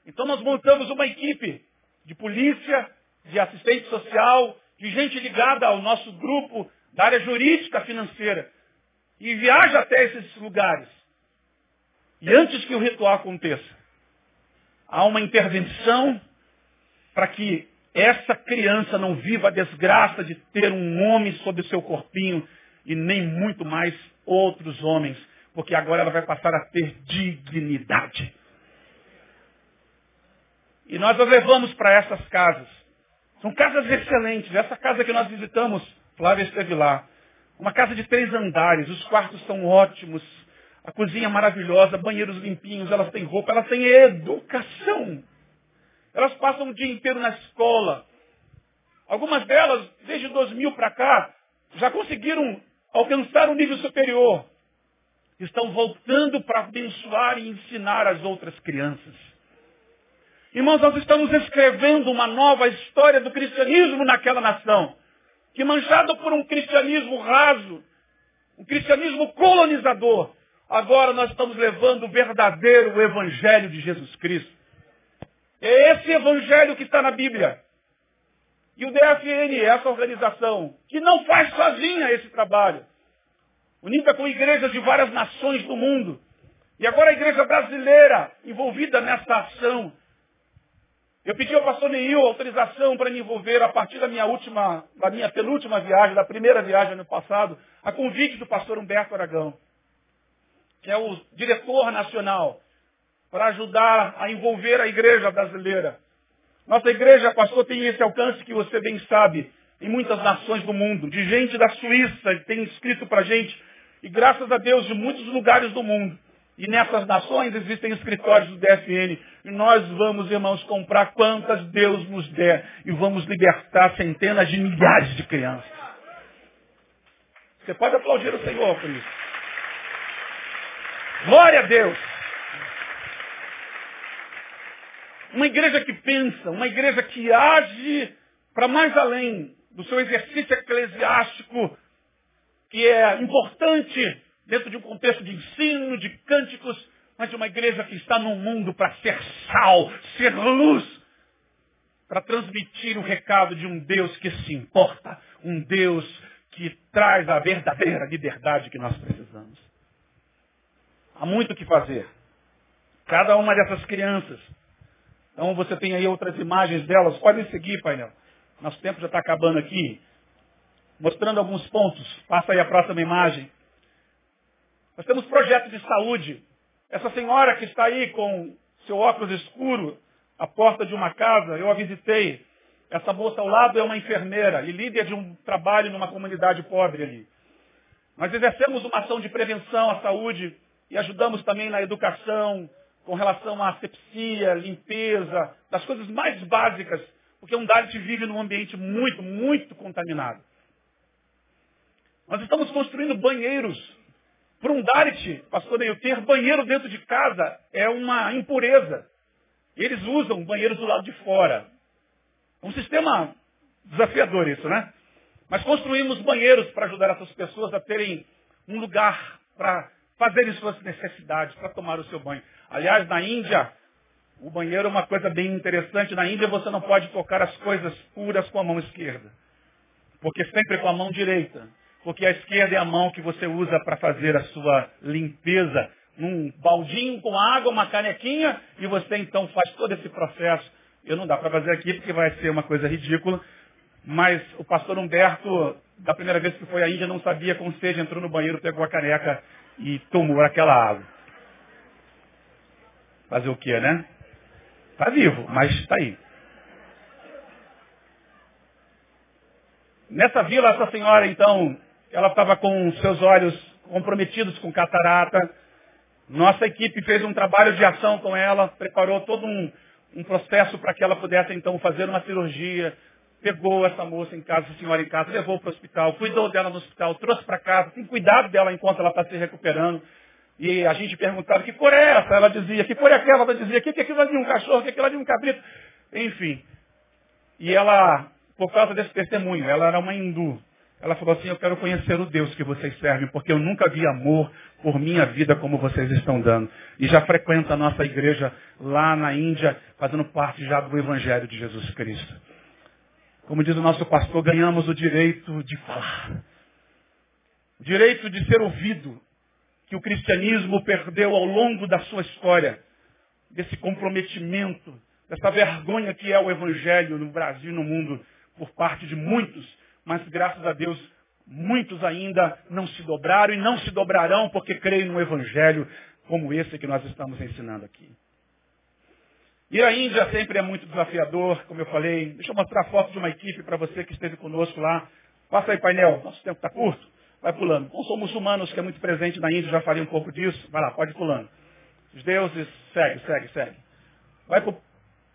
Então nós montamos uma equipe de polícia, de assistente social, de gente ligada ao nosso grupo da área jurídica financeira. E viaja até esses lugares e antes que o ritual aconteça, há uma intervenção para que essa criança não viva a desgraça de ter um homem sobre o seu corpinho e nem muito mais outros homens, porque agora ela vai passar a ter dignidade. E nós a levamos para essas casas. São casas excelentes. Essa casa que nós visitamos, Flávia esteve lá. Uma casa de três andares, os quartos são ótimos, a cozinha maravilhosa, banheiros limpinhos, elas têm roupa, elas têm educação. Elas passam o dia inteiro na escola. Algumas delas, desde 2000 para cá, já conseguiram alcançar um nível superior. Estão voltando para abençoar e ensinar as outras crianças. Irmãos, nós estamos escrevendo uma nova história do cristianismo naquela nação, que manchado por um cristianismo raso, um cristianismo colonizador, Agora nós estamos levando o verdadeiro Evangelho de Jesus Cristo. É esse Evangelho que está na Bíblia. E o DFN, essa organização, que não faz sozinha esse trabalho, unida com igrejas de várias nações do mundo, e agora a igreja brasileira envolvida nessa ação. Eu pedi ao pastor Neil autorização para me envolver a partir da minha última, da minha penúltima viagem, da primeira viagem no passado, a convite do pastor Humberto Aragão que é o diretor nacional, para ajudar a envolver a igreja brasileira. Nossa igreja, pastor, tem esse alcance que você bem sabe, em muitas nações do mundo. De gente da Suíça tem escrito para a gente, e graças a Deus, de muitos lugares do mundo. E nessas nações existem escritórios do DFN. E nós vamos, irmãos, comprar quantas Deus nos der. E vamos libertar centenas de milhares de crianças. Você pode aplaudir o Senhor por isso. Glória a Deus. Uma igreja que pensa, uma igreja que age para mais além do seu exercício eclesiástico, que é importante dentro de um contexto de ensino, de cânticos, mas de uma igreja que está no mundo para ser sal, ser luz, para transmitir o recado de um Deus que se importa, um Deus que traz a verdadeira liberdade que nós precisamos. Há muito o que fazer. Cada uma dessas crianças. Então você tem aí outras imagens delas. Podem seguir, painel. Nosso tempo já está acabando aqui. Mostrando alguns pontos. Passa aí a próxima imagem. Nós temos projetos de saúde. Essa senhora que está aí com seu óculos escuro, à porta de uma casa, eu a visitei. Essa moça ao lado é uma enfermeira e líder de um trabalho numa comunidade pobre ali. Nós exercemos uma ação de prevenção à saúde e ajudamos também na educação, com relação à asepsia, limpeza, das coisas mais básicas, porque um Dalit vive num ambiente muito, muito contaminado. Nós estamos construindo banheiros. Para um Dalit, pastor Neil, ter banheiro dentro de casa é uma impureza. Eles usam banheiros do lado de fora. Um sistema desafiador isso, né? Mas construímos banheiros para ajudar essas pessoas a terem um lugar para fazerem suas necessidades, para tomar o seu banho. Aliás, na Índia, o banheiro é uma coisa bem interessante. Na Índia você não pode tocar as coisas puras com a mão esquerda. Porque sempre com a mão direita. Porque a esquerda é a mão que você usa para fazer a sua limpeza. Num baldinho com água, uma canequinha, e você então faz todo esse processo. Eu não dá para fazer aqui porque vai ser uma coisa ridícula. Mas o pastor Humberto, da primeira vez que foi à Índia, não sabia com sede, entrou no banheiro, pegou a caneca e tomou aquela água. Fazer o quê, né? Está vivo, mas está aí. Nessa vila, essa senhora, então, ela estava com seus olhos comprometidos com catarata. Nossa equipe fez um trabalho de ação com ela, preparou todo um, um processo para que ela pudesse, então, fazer uma cirurgia. Pegou essa moça em casa, essa senhora em casa, levou para o hospital, cuidou dela no hospital, trouxe para casa, tem cuidado dela enquanto ela está se recuperando. E a gente perguntava, que cor é essa? Ela dizia, que cor é aquela? Ela dizia, que, que aquilo ali um cachorro, que aquilo ali um cabrito. Enfim. E ela, por causa desse testemunho, ela era uma hindu. Ela falou assim, eu quero conhecer o Deus que vocês servem, porque eu nunca vi amor por minha vida como vocês estão dando. E já frequenta a nossa igreja lá na Índia, fazendo parte já do Evangelho de Jesus Cristo. Como diz o nosso pastor, ganhamos o direito de falar. O direito de ser ouvido, que o cristianismo perdeu ao longo da sua história, desse comprometimento, dessa vergonha que é o evangelho no Brasil e no mundo por parte de muitos, mas graças a Deus muitos ainda não se dobraram e não se dobrarão porque creem no evangelho como esse que nós estamos ensinando aqui. Ir à Índia sempre é muito desafiador, como eu falei. Deixa eu mostrar a foto de uma equipe para você que esteve conosco lá. Passa aí, painel. Nosso tempo está curto. Vai pulando. Não sou muçulmanos, que é muito presente na Índia, já falei um pouco disso. Vai lá, pode pulando. Os deuses, segue, segue, segue. Vai para o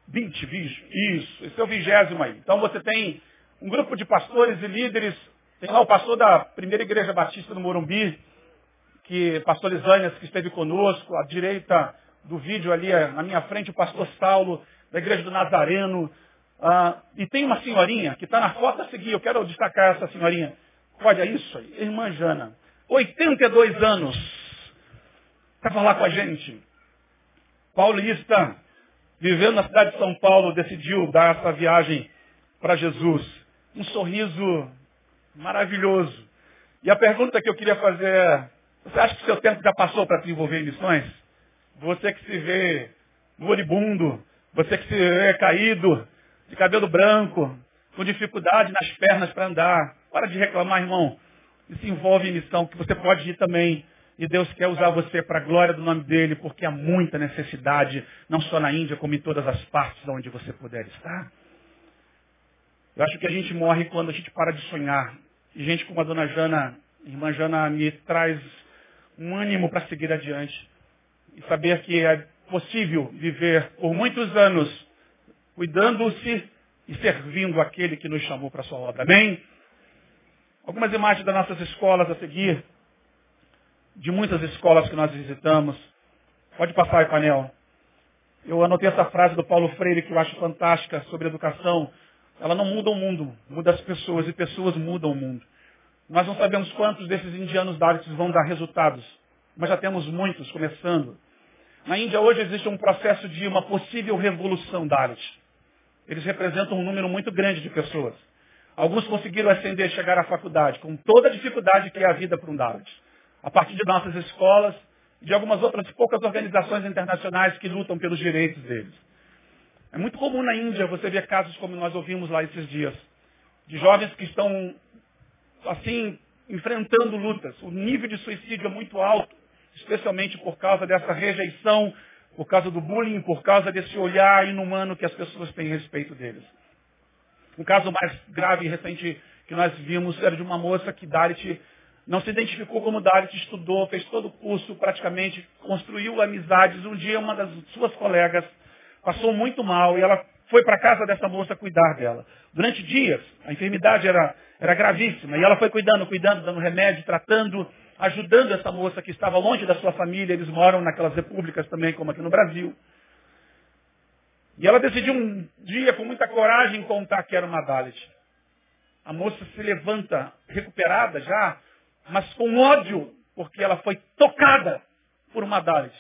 20, 20. Isso, esse é o vigésimo aí. Então você tem um grupo de pastores e líderes. Tem lá o pastor da primeira igreja batista no Morumbi, que pastor Lisânias, que esteve conosco, à direita do vídeo ali, na minha frente, o pastor Saulo, da igreja do Nazareno. Ah, e tem uma senhorinha que está na foto a seguir, eu quero destacar essa senhorinha. Olha isso aí, irmã Jana. 82 anos. Estava lá com a gente. Paulista, vivendo na cidade de São Paulo, decidiu dar essa viagem para Jesus. Um sorriso maravilhoso. E a pergunta que eu queria fazer é, você acha que seu tempo já passou para se envolver em missões? Você que se vê moribundo, você que se vê caído, de cabelo branco, com dificuldade nas pernas para andar. Para de reclamar, irmão. E se envolve em missão, que você pode ir também. E Deus quer usar você para a glória do nome dele, porque há muita necessidade, não só na Índia, como em todas as partes onde você puder estar. Eu acho que a gente morre quando a gente para de sonhar. E gente como a dona Jana, irmã Jana, me traz um ânimo para seguir adiante. E saber que é possível viver por muitos anos cuidando-se e servindo aquele que nos chamou para a sua obra. Amém? Algumas imagens das nossas escolas a seguir, de muitas escolas que nós visitamos. Pode passar aí, painel. Eu anotei essa frase do Paulo Freire que eu acho fantástica sobre educação. Ela não muda o mundo, muda as pessoas e pessoas mudam o mundo. Nós não sabemos quantos desses indianos dálitos vão dar resultados, mas já temos muitos começando. Na Índia hoje existe um processo de uma possível revolução Dalit. Eles representam um número muito grande de pessoas. Alguns conseguiram ascender chegar à faculdade, com toda a dificuldade que é a vida para um Dalit. A partir de nossas escolas, de algumas outras poucas organizações internacionais que lutam pelos direitos deles. É muito comum na Índia você ver casos como nós ouvimos lá esses dias, de jovens que estão, assim, enfrentando lutas. O nível de suicídio é muito alto, especialmente por causa dessa rejeição, por causa do bullying, por causa desse olhar inumano que as pessoas têm a respeito deles. Um caso mais grave e recente que nós vimos era de uma moça que Dalit não se identificou como Dalit, estudou, fez todo o curso praticamente, construiu amizades. Um dia uma das suas colegas passou muito mal e ela foi para a casa dessa moça cuidar dela. Durante dias, a enfermidade era, era gravíssima e ela foi cuidando, cuidando, dando remédio, tratando, ajudando essa moça que estava longe da sua família. Eles moram naquelas repúblicas também, como aqui no Brasil. E ela decidiu um dia, com muita coragem, contar que era uma Dalit. A moça se levanta, recuperada já, mas com ódio, porque ela foi tocada por uma Dalit.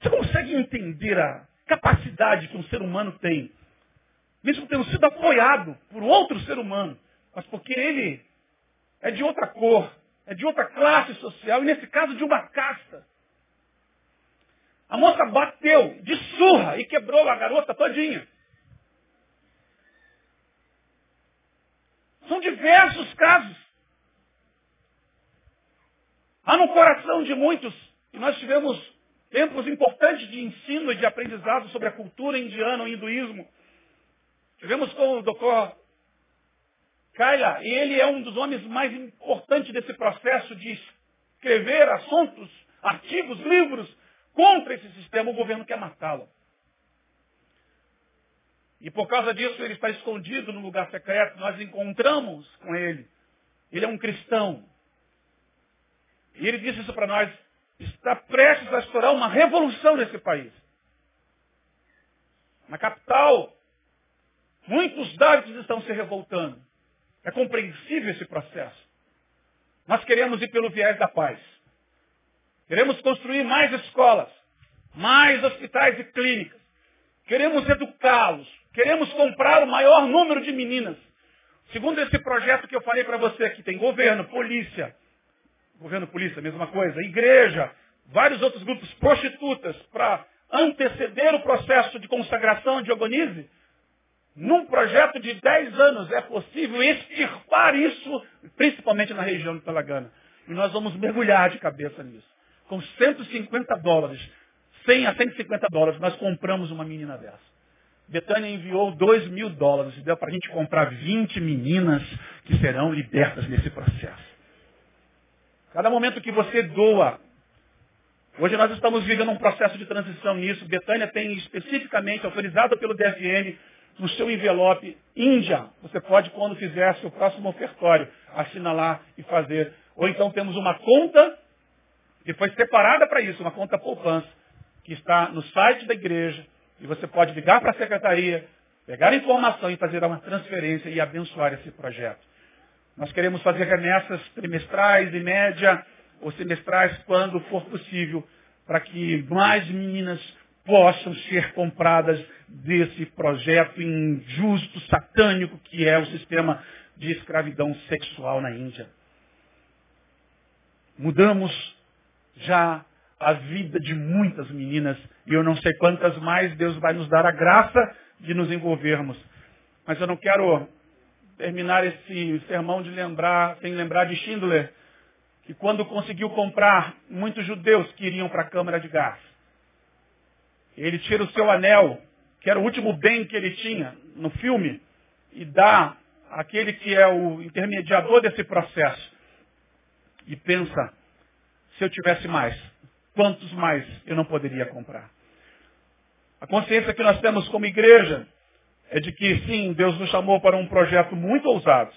Você consegue entender a capacidade que um ser humano tem, mesmo tendo sido apoiado por outro ser humano, mas porque ele é de outra cor, é de outra classe social, e nesse caso de uma casta. A moça bateu de surra e quebrou a garota todinha. São diversos casos. Há no coração de muitos, e nós tivemos tempos importantes de ensino e de aprendizado sobre a cultura indiana, o hinduísmo. Tivemos com o Dr. Kaila, e ele é um dos homens mais importantes desse processo de escrever assuntos, artigos, livros contra esse sistema, o governo quer matá-lo. E por causa disso ele está escondido no lugar secreto. Nós encontramos com ele. Ele é um cristão. E ele disse isso para nós. Está prestes a estourar uma revolução nesse país. Na capital, muitos dávidos estão se revoltando. É compreensível esse processo. Nós queremos ir pelo viés da paz. Queremos construir mais escolas, mais hospitais e clínicas. Queremos educá-los. Queremos comprar o maior número de meninas. Segundo esse projeto que eu falei para você que tem governo, polícia, governo, polícia, mesma coisa, igreja, vários outros grupos, prostitutas, para anteceder o processo de consagração de Ogonize, num projeto de 10 anos é possível extirpar isso, principalmente na região de Talagana. E nós vamos mergulhar de cabeça nisso com 150 dólares, 100 a 150 dólares, nós compramos uma menina dessa. Betânia enviou 2 mil dólares e deu para a gente comprar 20 meninas que serão libertas nesse processo. Cada momento que você doa, hoje nós estamos vivendo um processo de transição nisso. Betânia tem especificamente autorizado pelo DFN no seu envelope Índia. Você pode, quando fizer seu próximo ofertório, assinalar e fazer. Ou então temos uma conta que foi separada para isso, uma conta poupança, que está no site da igreja, e você pode ligar para a secretaria, pegar a informação e fazer uma transferência e abençoar esse projeto. Nós queremos fazer remessas trimestrais, em média, ou semestrais, quando for possível, para que mais meninas possam ser compradas desse projeto injusto, satânico, que é o sistema de escravidão sexual na Índia. Mudamos já a vida de muitas meninas e eu não sei quantas mais Deus vai nos dar a graça de nos envolvermos. Mas eu não quero terminar esse sermão de lembrar, sem lembrar de Schindler, que quando conseguiu comprar muitos judeus que iriam para a câmara de gás, ele tira o seu anel, que era o último bem que ele tinha no filme, e dá àquele que é o intermediador desse processo. E pensa, se eu tivesse mais, quantos mais eu não poderia comprar? A consciência que nós temos como igreja é de que, sim, Deus nos chamou para um projeto muito ousado.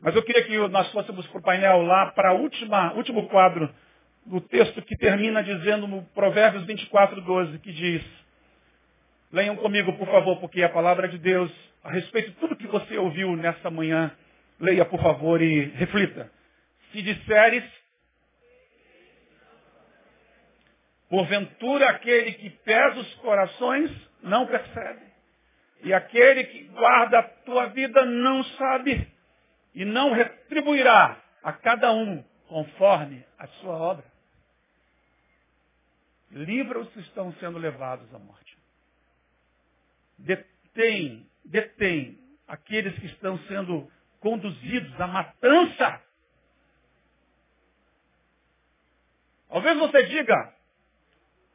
Mas eu queria que nós fôssemos para o painel lá, para o último quadro do texto que termina dizendo no Provérbios 24, 12, que diz, leiam comigo, por favor, porque é a palavra de Deus, a respeito de tudo que você ouviu nessa manhã, leia, por favor, e reflita. Se disseres, Porventura aquele que pesa os corações não percebe. E aquele que guarda a tua vida não sabe e não retribuirá a cada um conforme a sua obra. Livra os que estão sendo levados à morte. Detém, detém aqueles que estão sendo conduzidos à matança. Talvez você diga,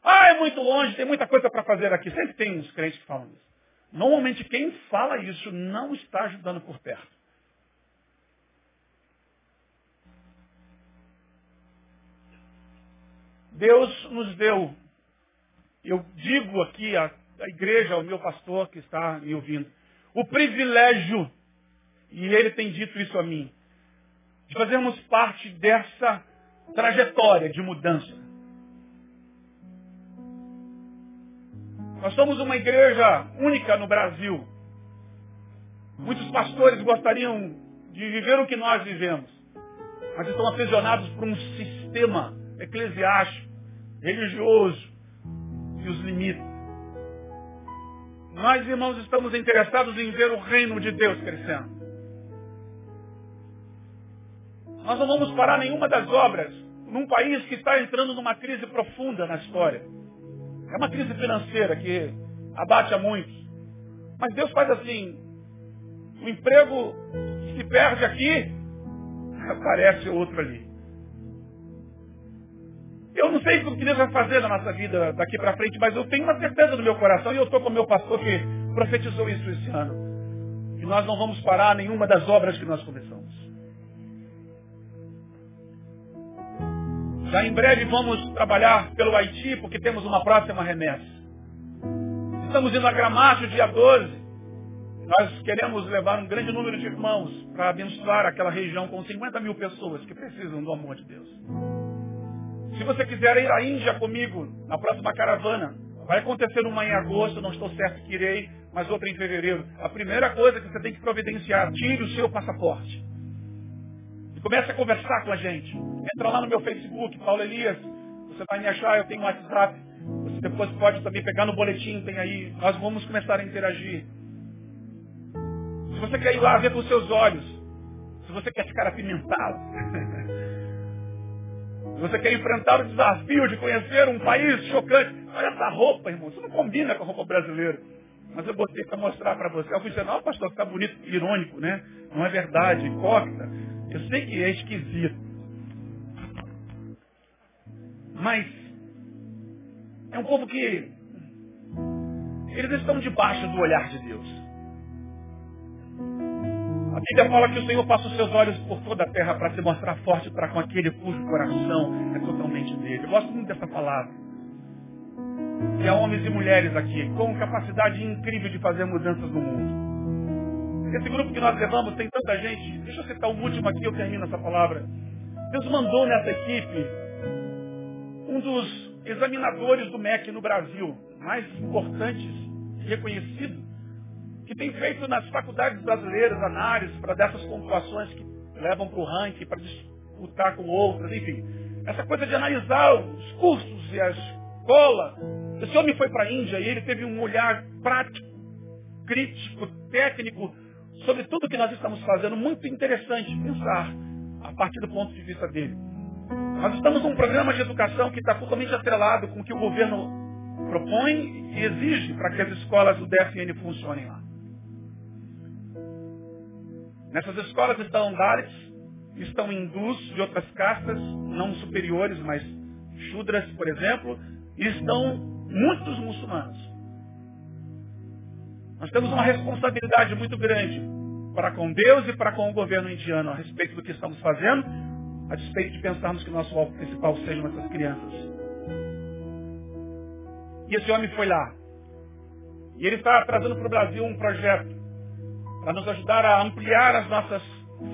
ah, é muito longe, tem muita coisa para fazer aqui. Sempre tem uns crentes que falam isso. Normalmente quem fala isso não está ajudando por perto. Deus nos deu, eu digo aqui à, à igreja, ao meu pastor que está me ouvindo, o privilégio, e ele tem dito isso a mim, de fazermos parte dessa trajetória de mudança. Nós somos uma igreja única no Brasil. Muitos pastores gostariam de viver o que nós vivemos, mas estão aprisionados por um sistema eclesiástico, religioso, que os limita. Nós, irmãos, estamos interessados em ver o reino de Deus crescendo. Nós não vamos parar nenhuma das obras num país que está entrando numa crise profunda na história. É uma crise financeira que abate a muitos. Mas Deus faz assim. O emprego se perde aqui, aparece outro ali. Eu não sei o que Deus vai fazer na nossa vida daqui para frente, mas eu tenho uma certeza no meu coração e eu estou com o meu pastor que profetizou isso esse ano. Que nós não vamos parar nenhuma das obras que nós começamos. Já em breve vamos trabalhar pelo Haiti, porque temos uma próxima remessa. Estamos indo a Gramacho, dia 12. Nós queremos levar um grande número de irmãos para abençoar aquela região com 50 mil pessoas que precisam do amor de Deus. Se você quiser ir à Índia comigo, na próxima caravana, vai acontecer uma em agosto, não estou certo que irei, mas outra em fevereiro. A primeira coisa que você tem que providenciar, tire o seu passaporte. Comece a conversar com a gente. Entra lá no meu Facebook, Paulo Elias. Você vai me achar, eu tenho um WhatsApp. Você depois pode também pegar no boletim, tem aí. Nós vamos começar a interagir. Se você quer ir lá ver com seus olhos, se você quer ficar apimentado, *laughs* você quer enfrentar o desafio de conhecer um país chocante, olha essa roupa, irmão, isso não combina com a roupa brasileira. Mas eu botei para mostrar para você. Fui dizer, não, pastor, está bonito, irônico, né? Não é verdade, hipócrita. Eu sei que é esquisito. Mas é um povo que eles estão debaixo do olhar de Deus. A Bíblia fala que o Senhor passa os seus olhos por toda a terra para se mostrar forte para com aquele cujo coração é totalmente dele. Eu gosto muito dessa palavra. E há homens e mulheres aqui com capacidade incrível de fazer mudanças no mundo. Esse grupo que nós levamos tem tanta gente. Deixa eu citar o último aqui, eu termino essa palavra. Deus mandou nessa equipe um dos examinadores do MEC no Brasil, mais importantes e reconhecido, que tem feito nas faculdades brasileiras análise para dessas pontuações que levam para o ranking, para disputar com outras, enfim. Essa coisa de analisar os cursos e a escola. Esse homem foi para a Índia e ele teve um olhar prático, crítico, técnico sobre tudo que nós estamos fazendo. Muito interessante pensar a partir do ponto de vista dele. Nós estamos num programa de educação que está totalmente atrelado com o que o governo propõe e exige para que as escolas do DFN funcionem lá. Nessas escolas estão Dalits, estão hindus de outras castas, não superiores, mas Shudras, por exemplo, e estão muitos muçulmanos. Nós temos uma responsabilidade muito grande para com Deus e para com o governo indiano a respeito do que estamos fazendo, a respeito de pensarmos que o nosso alvo principal sejam essas crianças. E esse homem foi lá. E ele está trazendo para o Brasil um projeto para nos ajudar a ampliar as nossas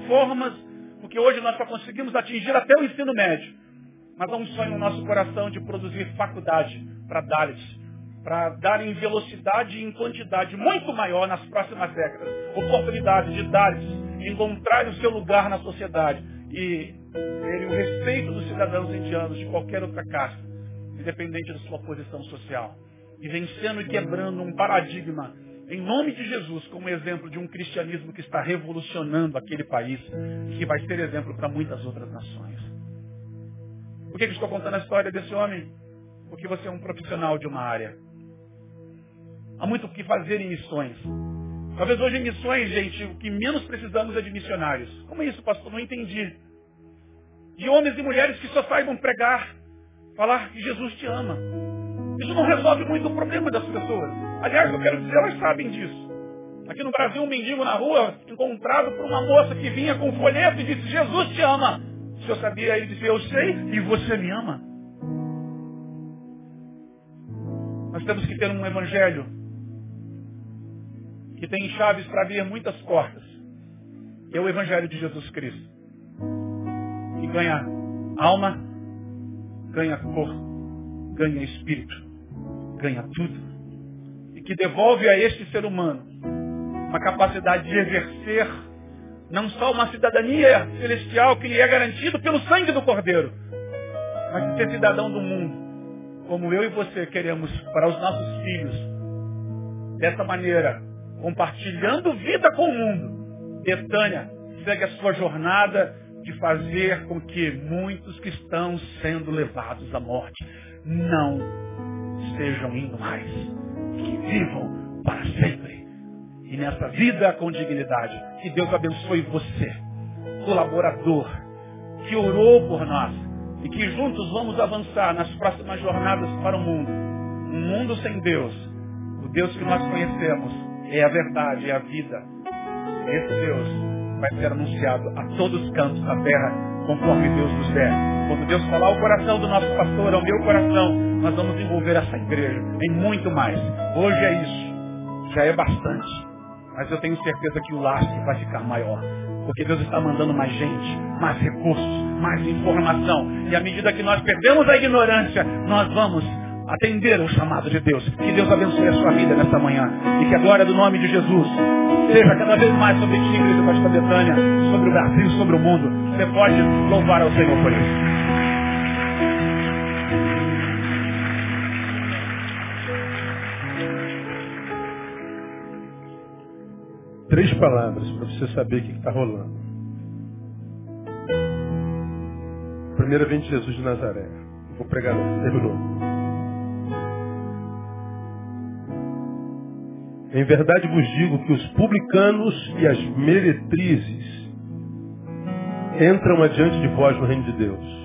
formas, porque hoje nós só conseguimos atingir até o ensino médio. Mas há um sonho no nosso coração de produzir faculdade para Dalits, para dar em velocidade e em quantidade muito maior nas próximas décadas. Oportunidade de dar, encontrar o seu lugar na sociedade e ter o respeito dos cidadãos indianos de qualquer outra casta. independente da sua posição social. E vencendo e quebrando um paradigma, em nome de Jesus, como exemplo de um cristianismo que está revolucionando aquele país, que vai ser exemplo para muitas outras nações. Por que, que estou contando a história desse homem? Porque você é um profissional de uma área. Há muito o que fazer em missões. Talvez hoje em missões, gente, o que menos precisamos é de missionários. Como é isso, pastor? Não entendi. De homens e mulheres que só saibam pregar, falar que Jesus te ama. Isso não resolve muito o problema das pessoas. Aliás, eu quero dizer, elas sabem disso. Aqui no Brasil, um mendigo na rua, encontrado por uma moça que vinha com um folheto e disse, Jesus te ama. O senhor sabia? Ele disse, eu sei e você me ama. Nós temos que ter um evangelho que tem chaves para abrir muitas portas. É o evangelho de Jesus Cristo. Que ganha alma, ganha corpo, ganha espírito, ganha tudo. E que devolve a este ser humano uma capacidade de exercer não só uma cidadania celestial que lhe é garantido pelo sangue do Cordeiro, mas de ser cidadão do mundo, como eu e você queremos para os nossos filhos. Dessa maneira, compartilhando vida com o mundo. Betânia segue a sua jornada de fazer com que muitos que estão sendo levados à morte não sejam indo mais, que vivam para sempre. E nessa vida com dignidade, que Deus abençoe você, colaborador, que orou por nós e que juntos vamos avançar nas próximas jornadas para o mundo. Um mundo sem Deus, o Deus que nós conhecemos, é a verdade, é a vida. Esse Deus vai ser anunciado a todos os cantos da terra, conforme Deus nos der. Quando Deus falar o coração do nosso pastor, ao meu coração, nós vamos envolver essa igreja em muito mais. Hoje é isso, já é bastante. Mas eu tenho certeza que o laço vai ficar maior. Porque Deus está mandando mais gente, mais recursos, mais informação. E à medida que nós perdemos a ignorância, nós vamos atender o chamado de Deus. Que Deus abençoe a sua vida nesta manhã. E que a glória do nome de Jesus seja cada vez mais sobre ti, igreja Pastor Betânia, sobre o Brasil, sobre o mundo. Você pode louvar ao Senhor por isso. Três palavras para você saber o que está rolando. Primeira vem de Jesus de Nazaré. Vou pregar não, terminou. Em verdade vos digo que os publicanos e as meretrizes entram adiante de vós no reino de Deus.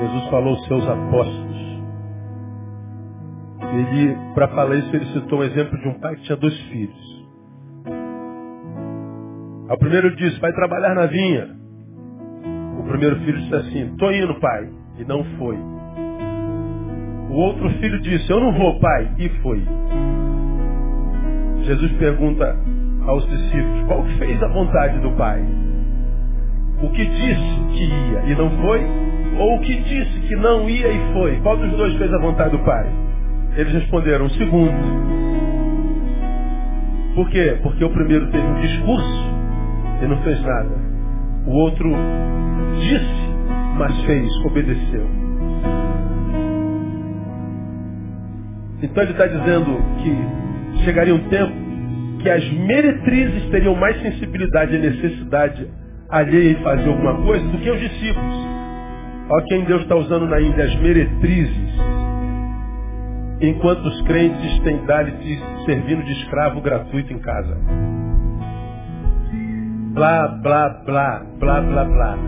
Jesus falou aos seus apóstolos. Ele, para falar isso, ele citou um exemplo de um pai que tinha dois filhos. O primeiro disse, vai trabalhar na vinha. O primeiro filho disse assim, estou indo, pai. E não foi. O outro filho disse, eu não vou, pai. E foi. Jesus pergunta aos discípulos, qual fez a vontade do Pai? O que disse que ia e não foi? Ou o que disse que não ia e foi? Qual dos dois fez a vontade do Pai? Eles responderam, o segundo. Por quê? Porque o primeiro teve um discurso e não fez nada. O outro disse, mas fez, obedeceu. Então ele está dizendo que chegaria um tempo que as meretrizes teriam mais sensibilidade e necessidade alheia em fazer alguma coisa do que os discípulos. Olha quem Deus está usando na Índia, as meretrizes. Enquanto os crentes têm dado servindo de escravo gratuito em casa. Blá, blá, blá, blá, blá, blá.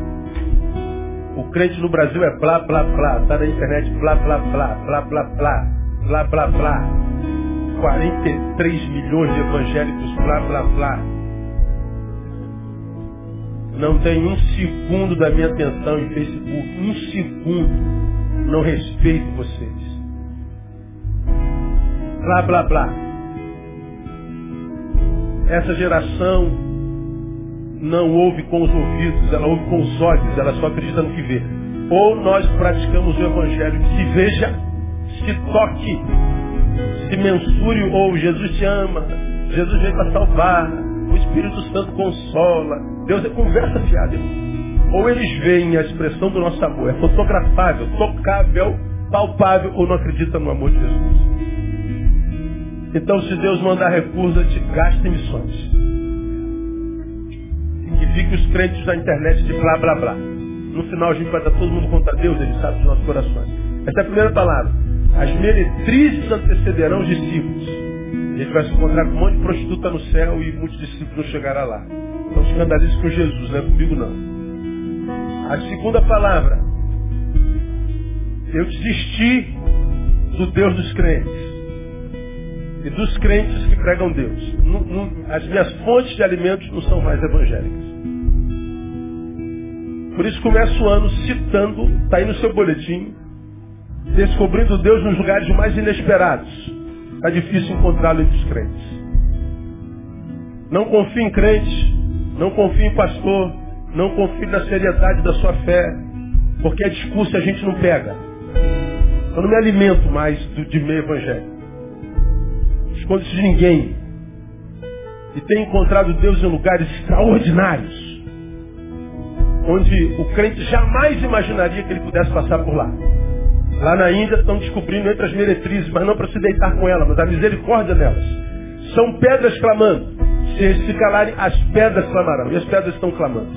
O crente no Brasil é blá, blá, blá. Está na internet blá, blá, blá, blá, blá, blá, blá, blá, blá. 43 milhões de evangélicos, blá, blá, blá. Não tem um segundo da minha atenção em Facebook. Um segundo. Não respeito vocês. Blá, blá, blá. Essa geração não ouve com os ouvidos, ela ouve com os olhos, ela só acredita no que vê. Ou nós praticamos o evangelho que se veja, se toque, se mensure ou Jesus te ama, Jesus veio para salvar, o Espírito Santo consola. Deus é conversa fiada. Ou eles veem a expressão do nosso amor, é fotografável, tocável, palpável ou não acredita no amor de Jesus. Então, se Deus mandar recurso, a gente gasta em missões. Que os crentes na internet de blá blá blá. No final a gente vai dar todo mundo contra Deus, ele sabe dos nossos corações. Essa é a primeira palavra. As meretrizes antecederão os discípulos. A gente vai se encontrar com um monte de prostituta no céu e muitos discípulos não lá. Então escandalize com Jesus, não é comigo não. A segunda palavra. Eu desisti do Deus dos crentes. E dos crentes que pregam Deus. as minhas fontes de alimentos não são mais evangélicas. Por isso começa o ano citando, está aí no seu boletim, descobrindo Deus nos lugares mais inesperados. Está difícil encontrá-lo entre os crentes. Não confie em crente, não confie em pastor, não confie na seriedade da sua fé, porque é discurso a gente não pega. Eu não me alimento mais do, de meio evangelho. Esconde-se de ninguém. E tenho encontrado Deus em lugares extraordinários onde o crente jamais imaginaria que ele pudesse passar por lá. Lá na Índia estão descobrindo entre as meretrizes, mas não para se deitar com elas, mas a misericórdia nelas. São pedras clamando. Se eles se calarem, as pedras clamarão. E as pedras estão clamando.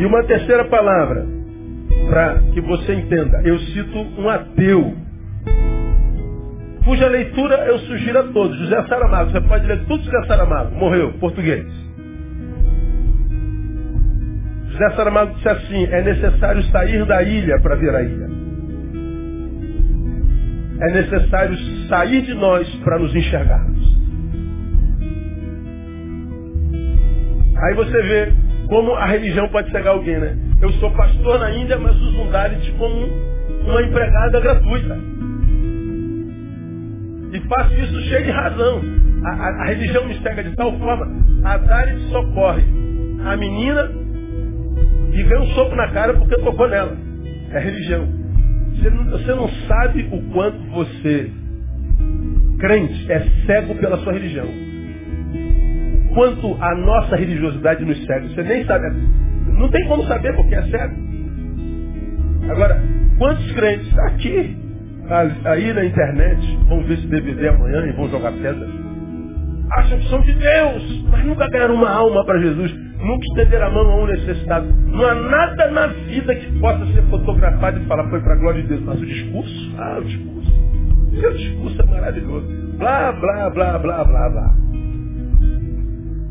E uma terceira palavra, para que você entenda. Eu cito um ateu, cuja leitura eu sugiro a todos. José Saramago. Você pode ler tudo José Saramago. Morreu, português. José Saramago disse assim, é necessário sair da ilha para ver a ilha. É necessário sair de nós para nos enxergarmos. Aí você vê como a religião pode cegar alguém, né? Eu sou pastor na Índia, mas uso um Dalit como uma empregada gratuita. E faço isso cheio de razão. A, a, a religião me cega de tal forma, a Dalit socorre a menina e ganha um soco na cara porque tocou nela. É religião. Você não, você não sabe o quanto você, crente, é cego pela sua religião. Quanto a nossa religiosidade nos cega. Você nem sabe. Não tem como saber porque é cego. Agora, quantos crentes aqui, aí na internet, vão ver esse DVD amanhã e vão jogar pedra? Acham que são de Deus, mas nunca ganharam uma alma para Jesus nunca estender a mão a um necessitado. Não há nada na vida que possa ser fotografado e falar, foi para a glória de Deus. Mas o discurso, ah, o discurso. Seu discurso é maravilhoso. Blá, blá, blá, blá, blá, blá.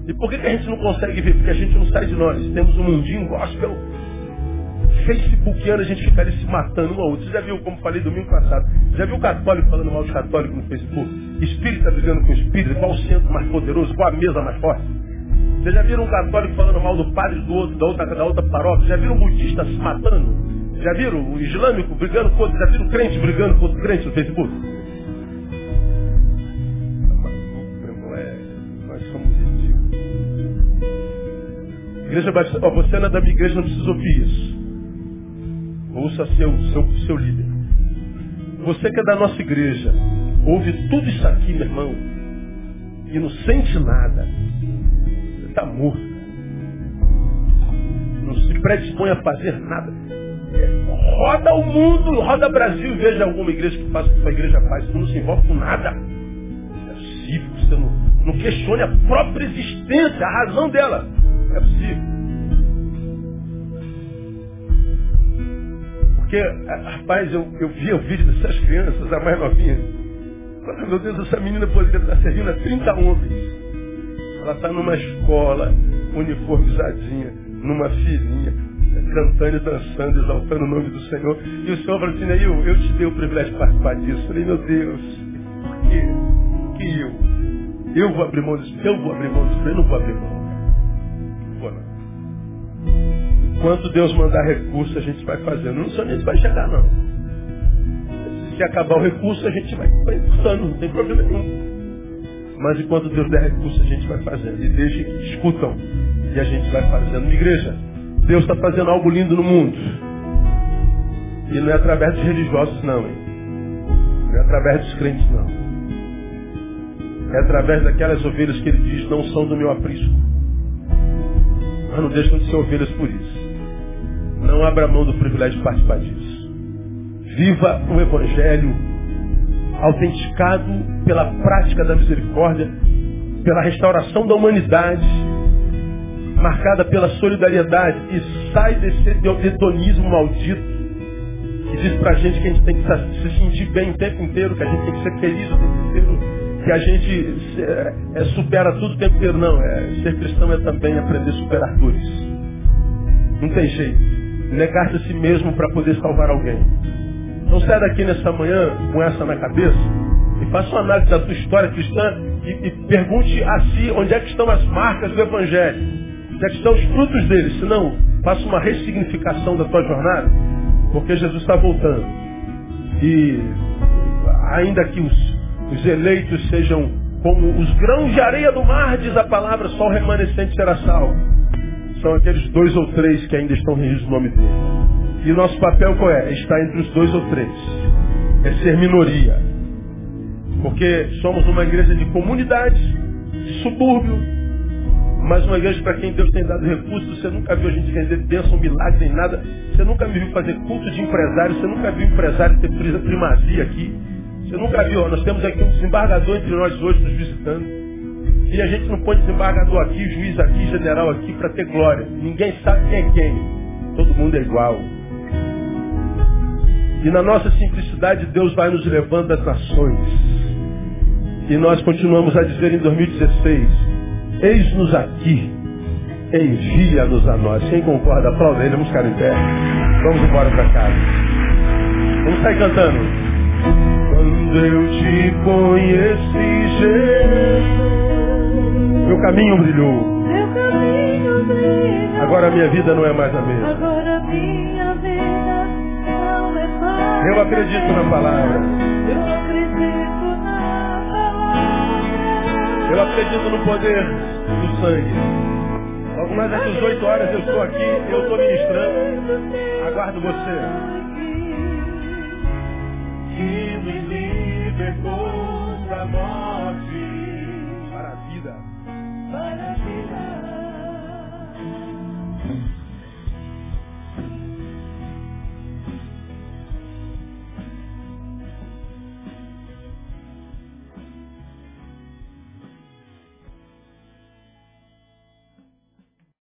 E por que, que a gente não consegue ver? Porque a gente não sai de nós. Temos um mundinho gospel. Facebookiano, a gente fica ali se matando um ao outro. Você já viu, como falei domingo passado, já viu o católico falando mal de católico no Facebook? Espírita brigando com espírita, qual o centro mais poderoso, qual a mesa mais forte? Vocês já viram um católico falando mal do padre do outro, da outra, da outra paróquia? Já viram um budista se matando? Já viram o islâmico brigando com outro? Já viram crente brigando com outro crente no Facebook? Nós somos. Igreja Batista, ó, você não é da minha igreja, não precisa ouvir isso. Ouça seu, seu, seu líder. Você que é da nossa igreja, ouve tudo isso aqui, meu irmão, e não sente nada está morto. Não se predispõe a fazer nada. Roda o mundo, roda o Brasil, veja alguma igreja que faça o que a igreja faz. Você não se envolve com nada. É possível, você não, não questione a própria existência, a razão dela. É possível. Porque, rapaz, eu, eu o vídeo dessas crianças, a mais novinha. Meu Deus, essa menina poderia estar servindo a 30 homens. Ela está numa escola, uniformizadinha, numa filhinha, cantando e dançando, exaltando o nome do Senhor. E o Senhor falou assim, eu, eu te dei o privilégio de participar disso. Eu falei, meu Deus, por que, que eu? Eu vou abrir mão disso, eu vou abrir mão disso, eu não vou abrir mão. Não vou não. Quanto Deus mandar recurso, a gente vai fazendo. Não sei gente vai chegar, não. Se acabar o recurso, a gente vai, vai não tem problema nenhum. Mas enquanto Deus der recurso, a gente vai fazendo. E deixem que discutam. E a gente vai fazendo. Igreja, Deus está fazendo algo lindo no mundo. E não é através dos religiosos, não. Hein? Não é através dos crentes, não. É através daquelas ovelhas que ele diz não são do meu aprisco. Mas não deixam de ser ovelhas por isso. Não abra mão do privilégio de participar disso. viva o Evangelho autenticado pela prática da misericórdia, pela restauração da humanidade, marcada pela solidariedade e sai desse hedonismo maldito que diz pra gente que a gente tem que se sentir bem o tempo inteiro, que a gente tem que ser feliz o tempo inteiro, que a gente é, é, supera tudo o tempo inteiro. Não, é, ser cristão é também aprender a superar dores. Não tem jeito. Negar-se a si mesmo para poder salvar alguém. Então sai daqui nessa manhã com essa na cabeça e faça uma análise da tua história cristã e, e pergunte a si onde é que estão as marcas do Evangelho. Onde é que estão os frutos dele. Se não, faça uma ressignificação da tua jornada, porque Jesus está voltando. E ainda que os, os eleitos sejam como os grãos de areia do mar, diz a palavra, só o remanescente será salvo. São aqueles dois ou três que ainda estão reunidos no nome dele. E nosso papel qual é? Está entre os dois ou três. É ser minoria. Porque somos uma igreja de comunidade, de subúrbio, mas uma igreja para quem Deus tem dado recursos. Você nunca viu a gente render bênção, milagre, nem nada. Você nunca me viu fazer culto de empresário. Você nunca viu empresário ter primazia aqui. Você nunca viu. Nós temos aqui um desembargador entre nós hoje nos visitando. E a gente não põe desembargador aqui, juiz aqui, general aqui para ter glória. Ninguém sabe quem é quem. Todo mundo é igual. E na nossa simplicidade Deus vai nos levando às nações. E nós continuamos a dizer em 2016, eis-nos aqui, envia-nos a nós. Quem concorda, aplauda ele, vamos ficar em pé. Vamos embora para casa. Vamos sair cantando. Quando eu te conheci, Jesus. Meu caminho brilhou. Meu caminho brilhou. Agora a minha vida não é mais a mesma. Agora minha vida eu acredito na palavra. Eu acredito no poder do sangue. Algumas mais às 18 horas eu estou aqui, eu estou ministrando. Aguardo você. Que nos libertou da morte para a vida. Para a vida.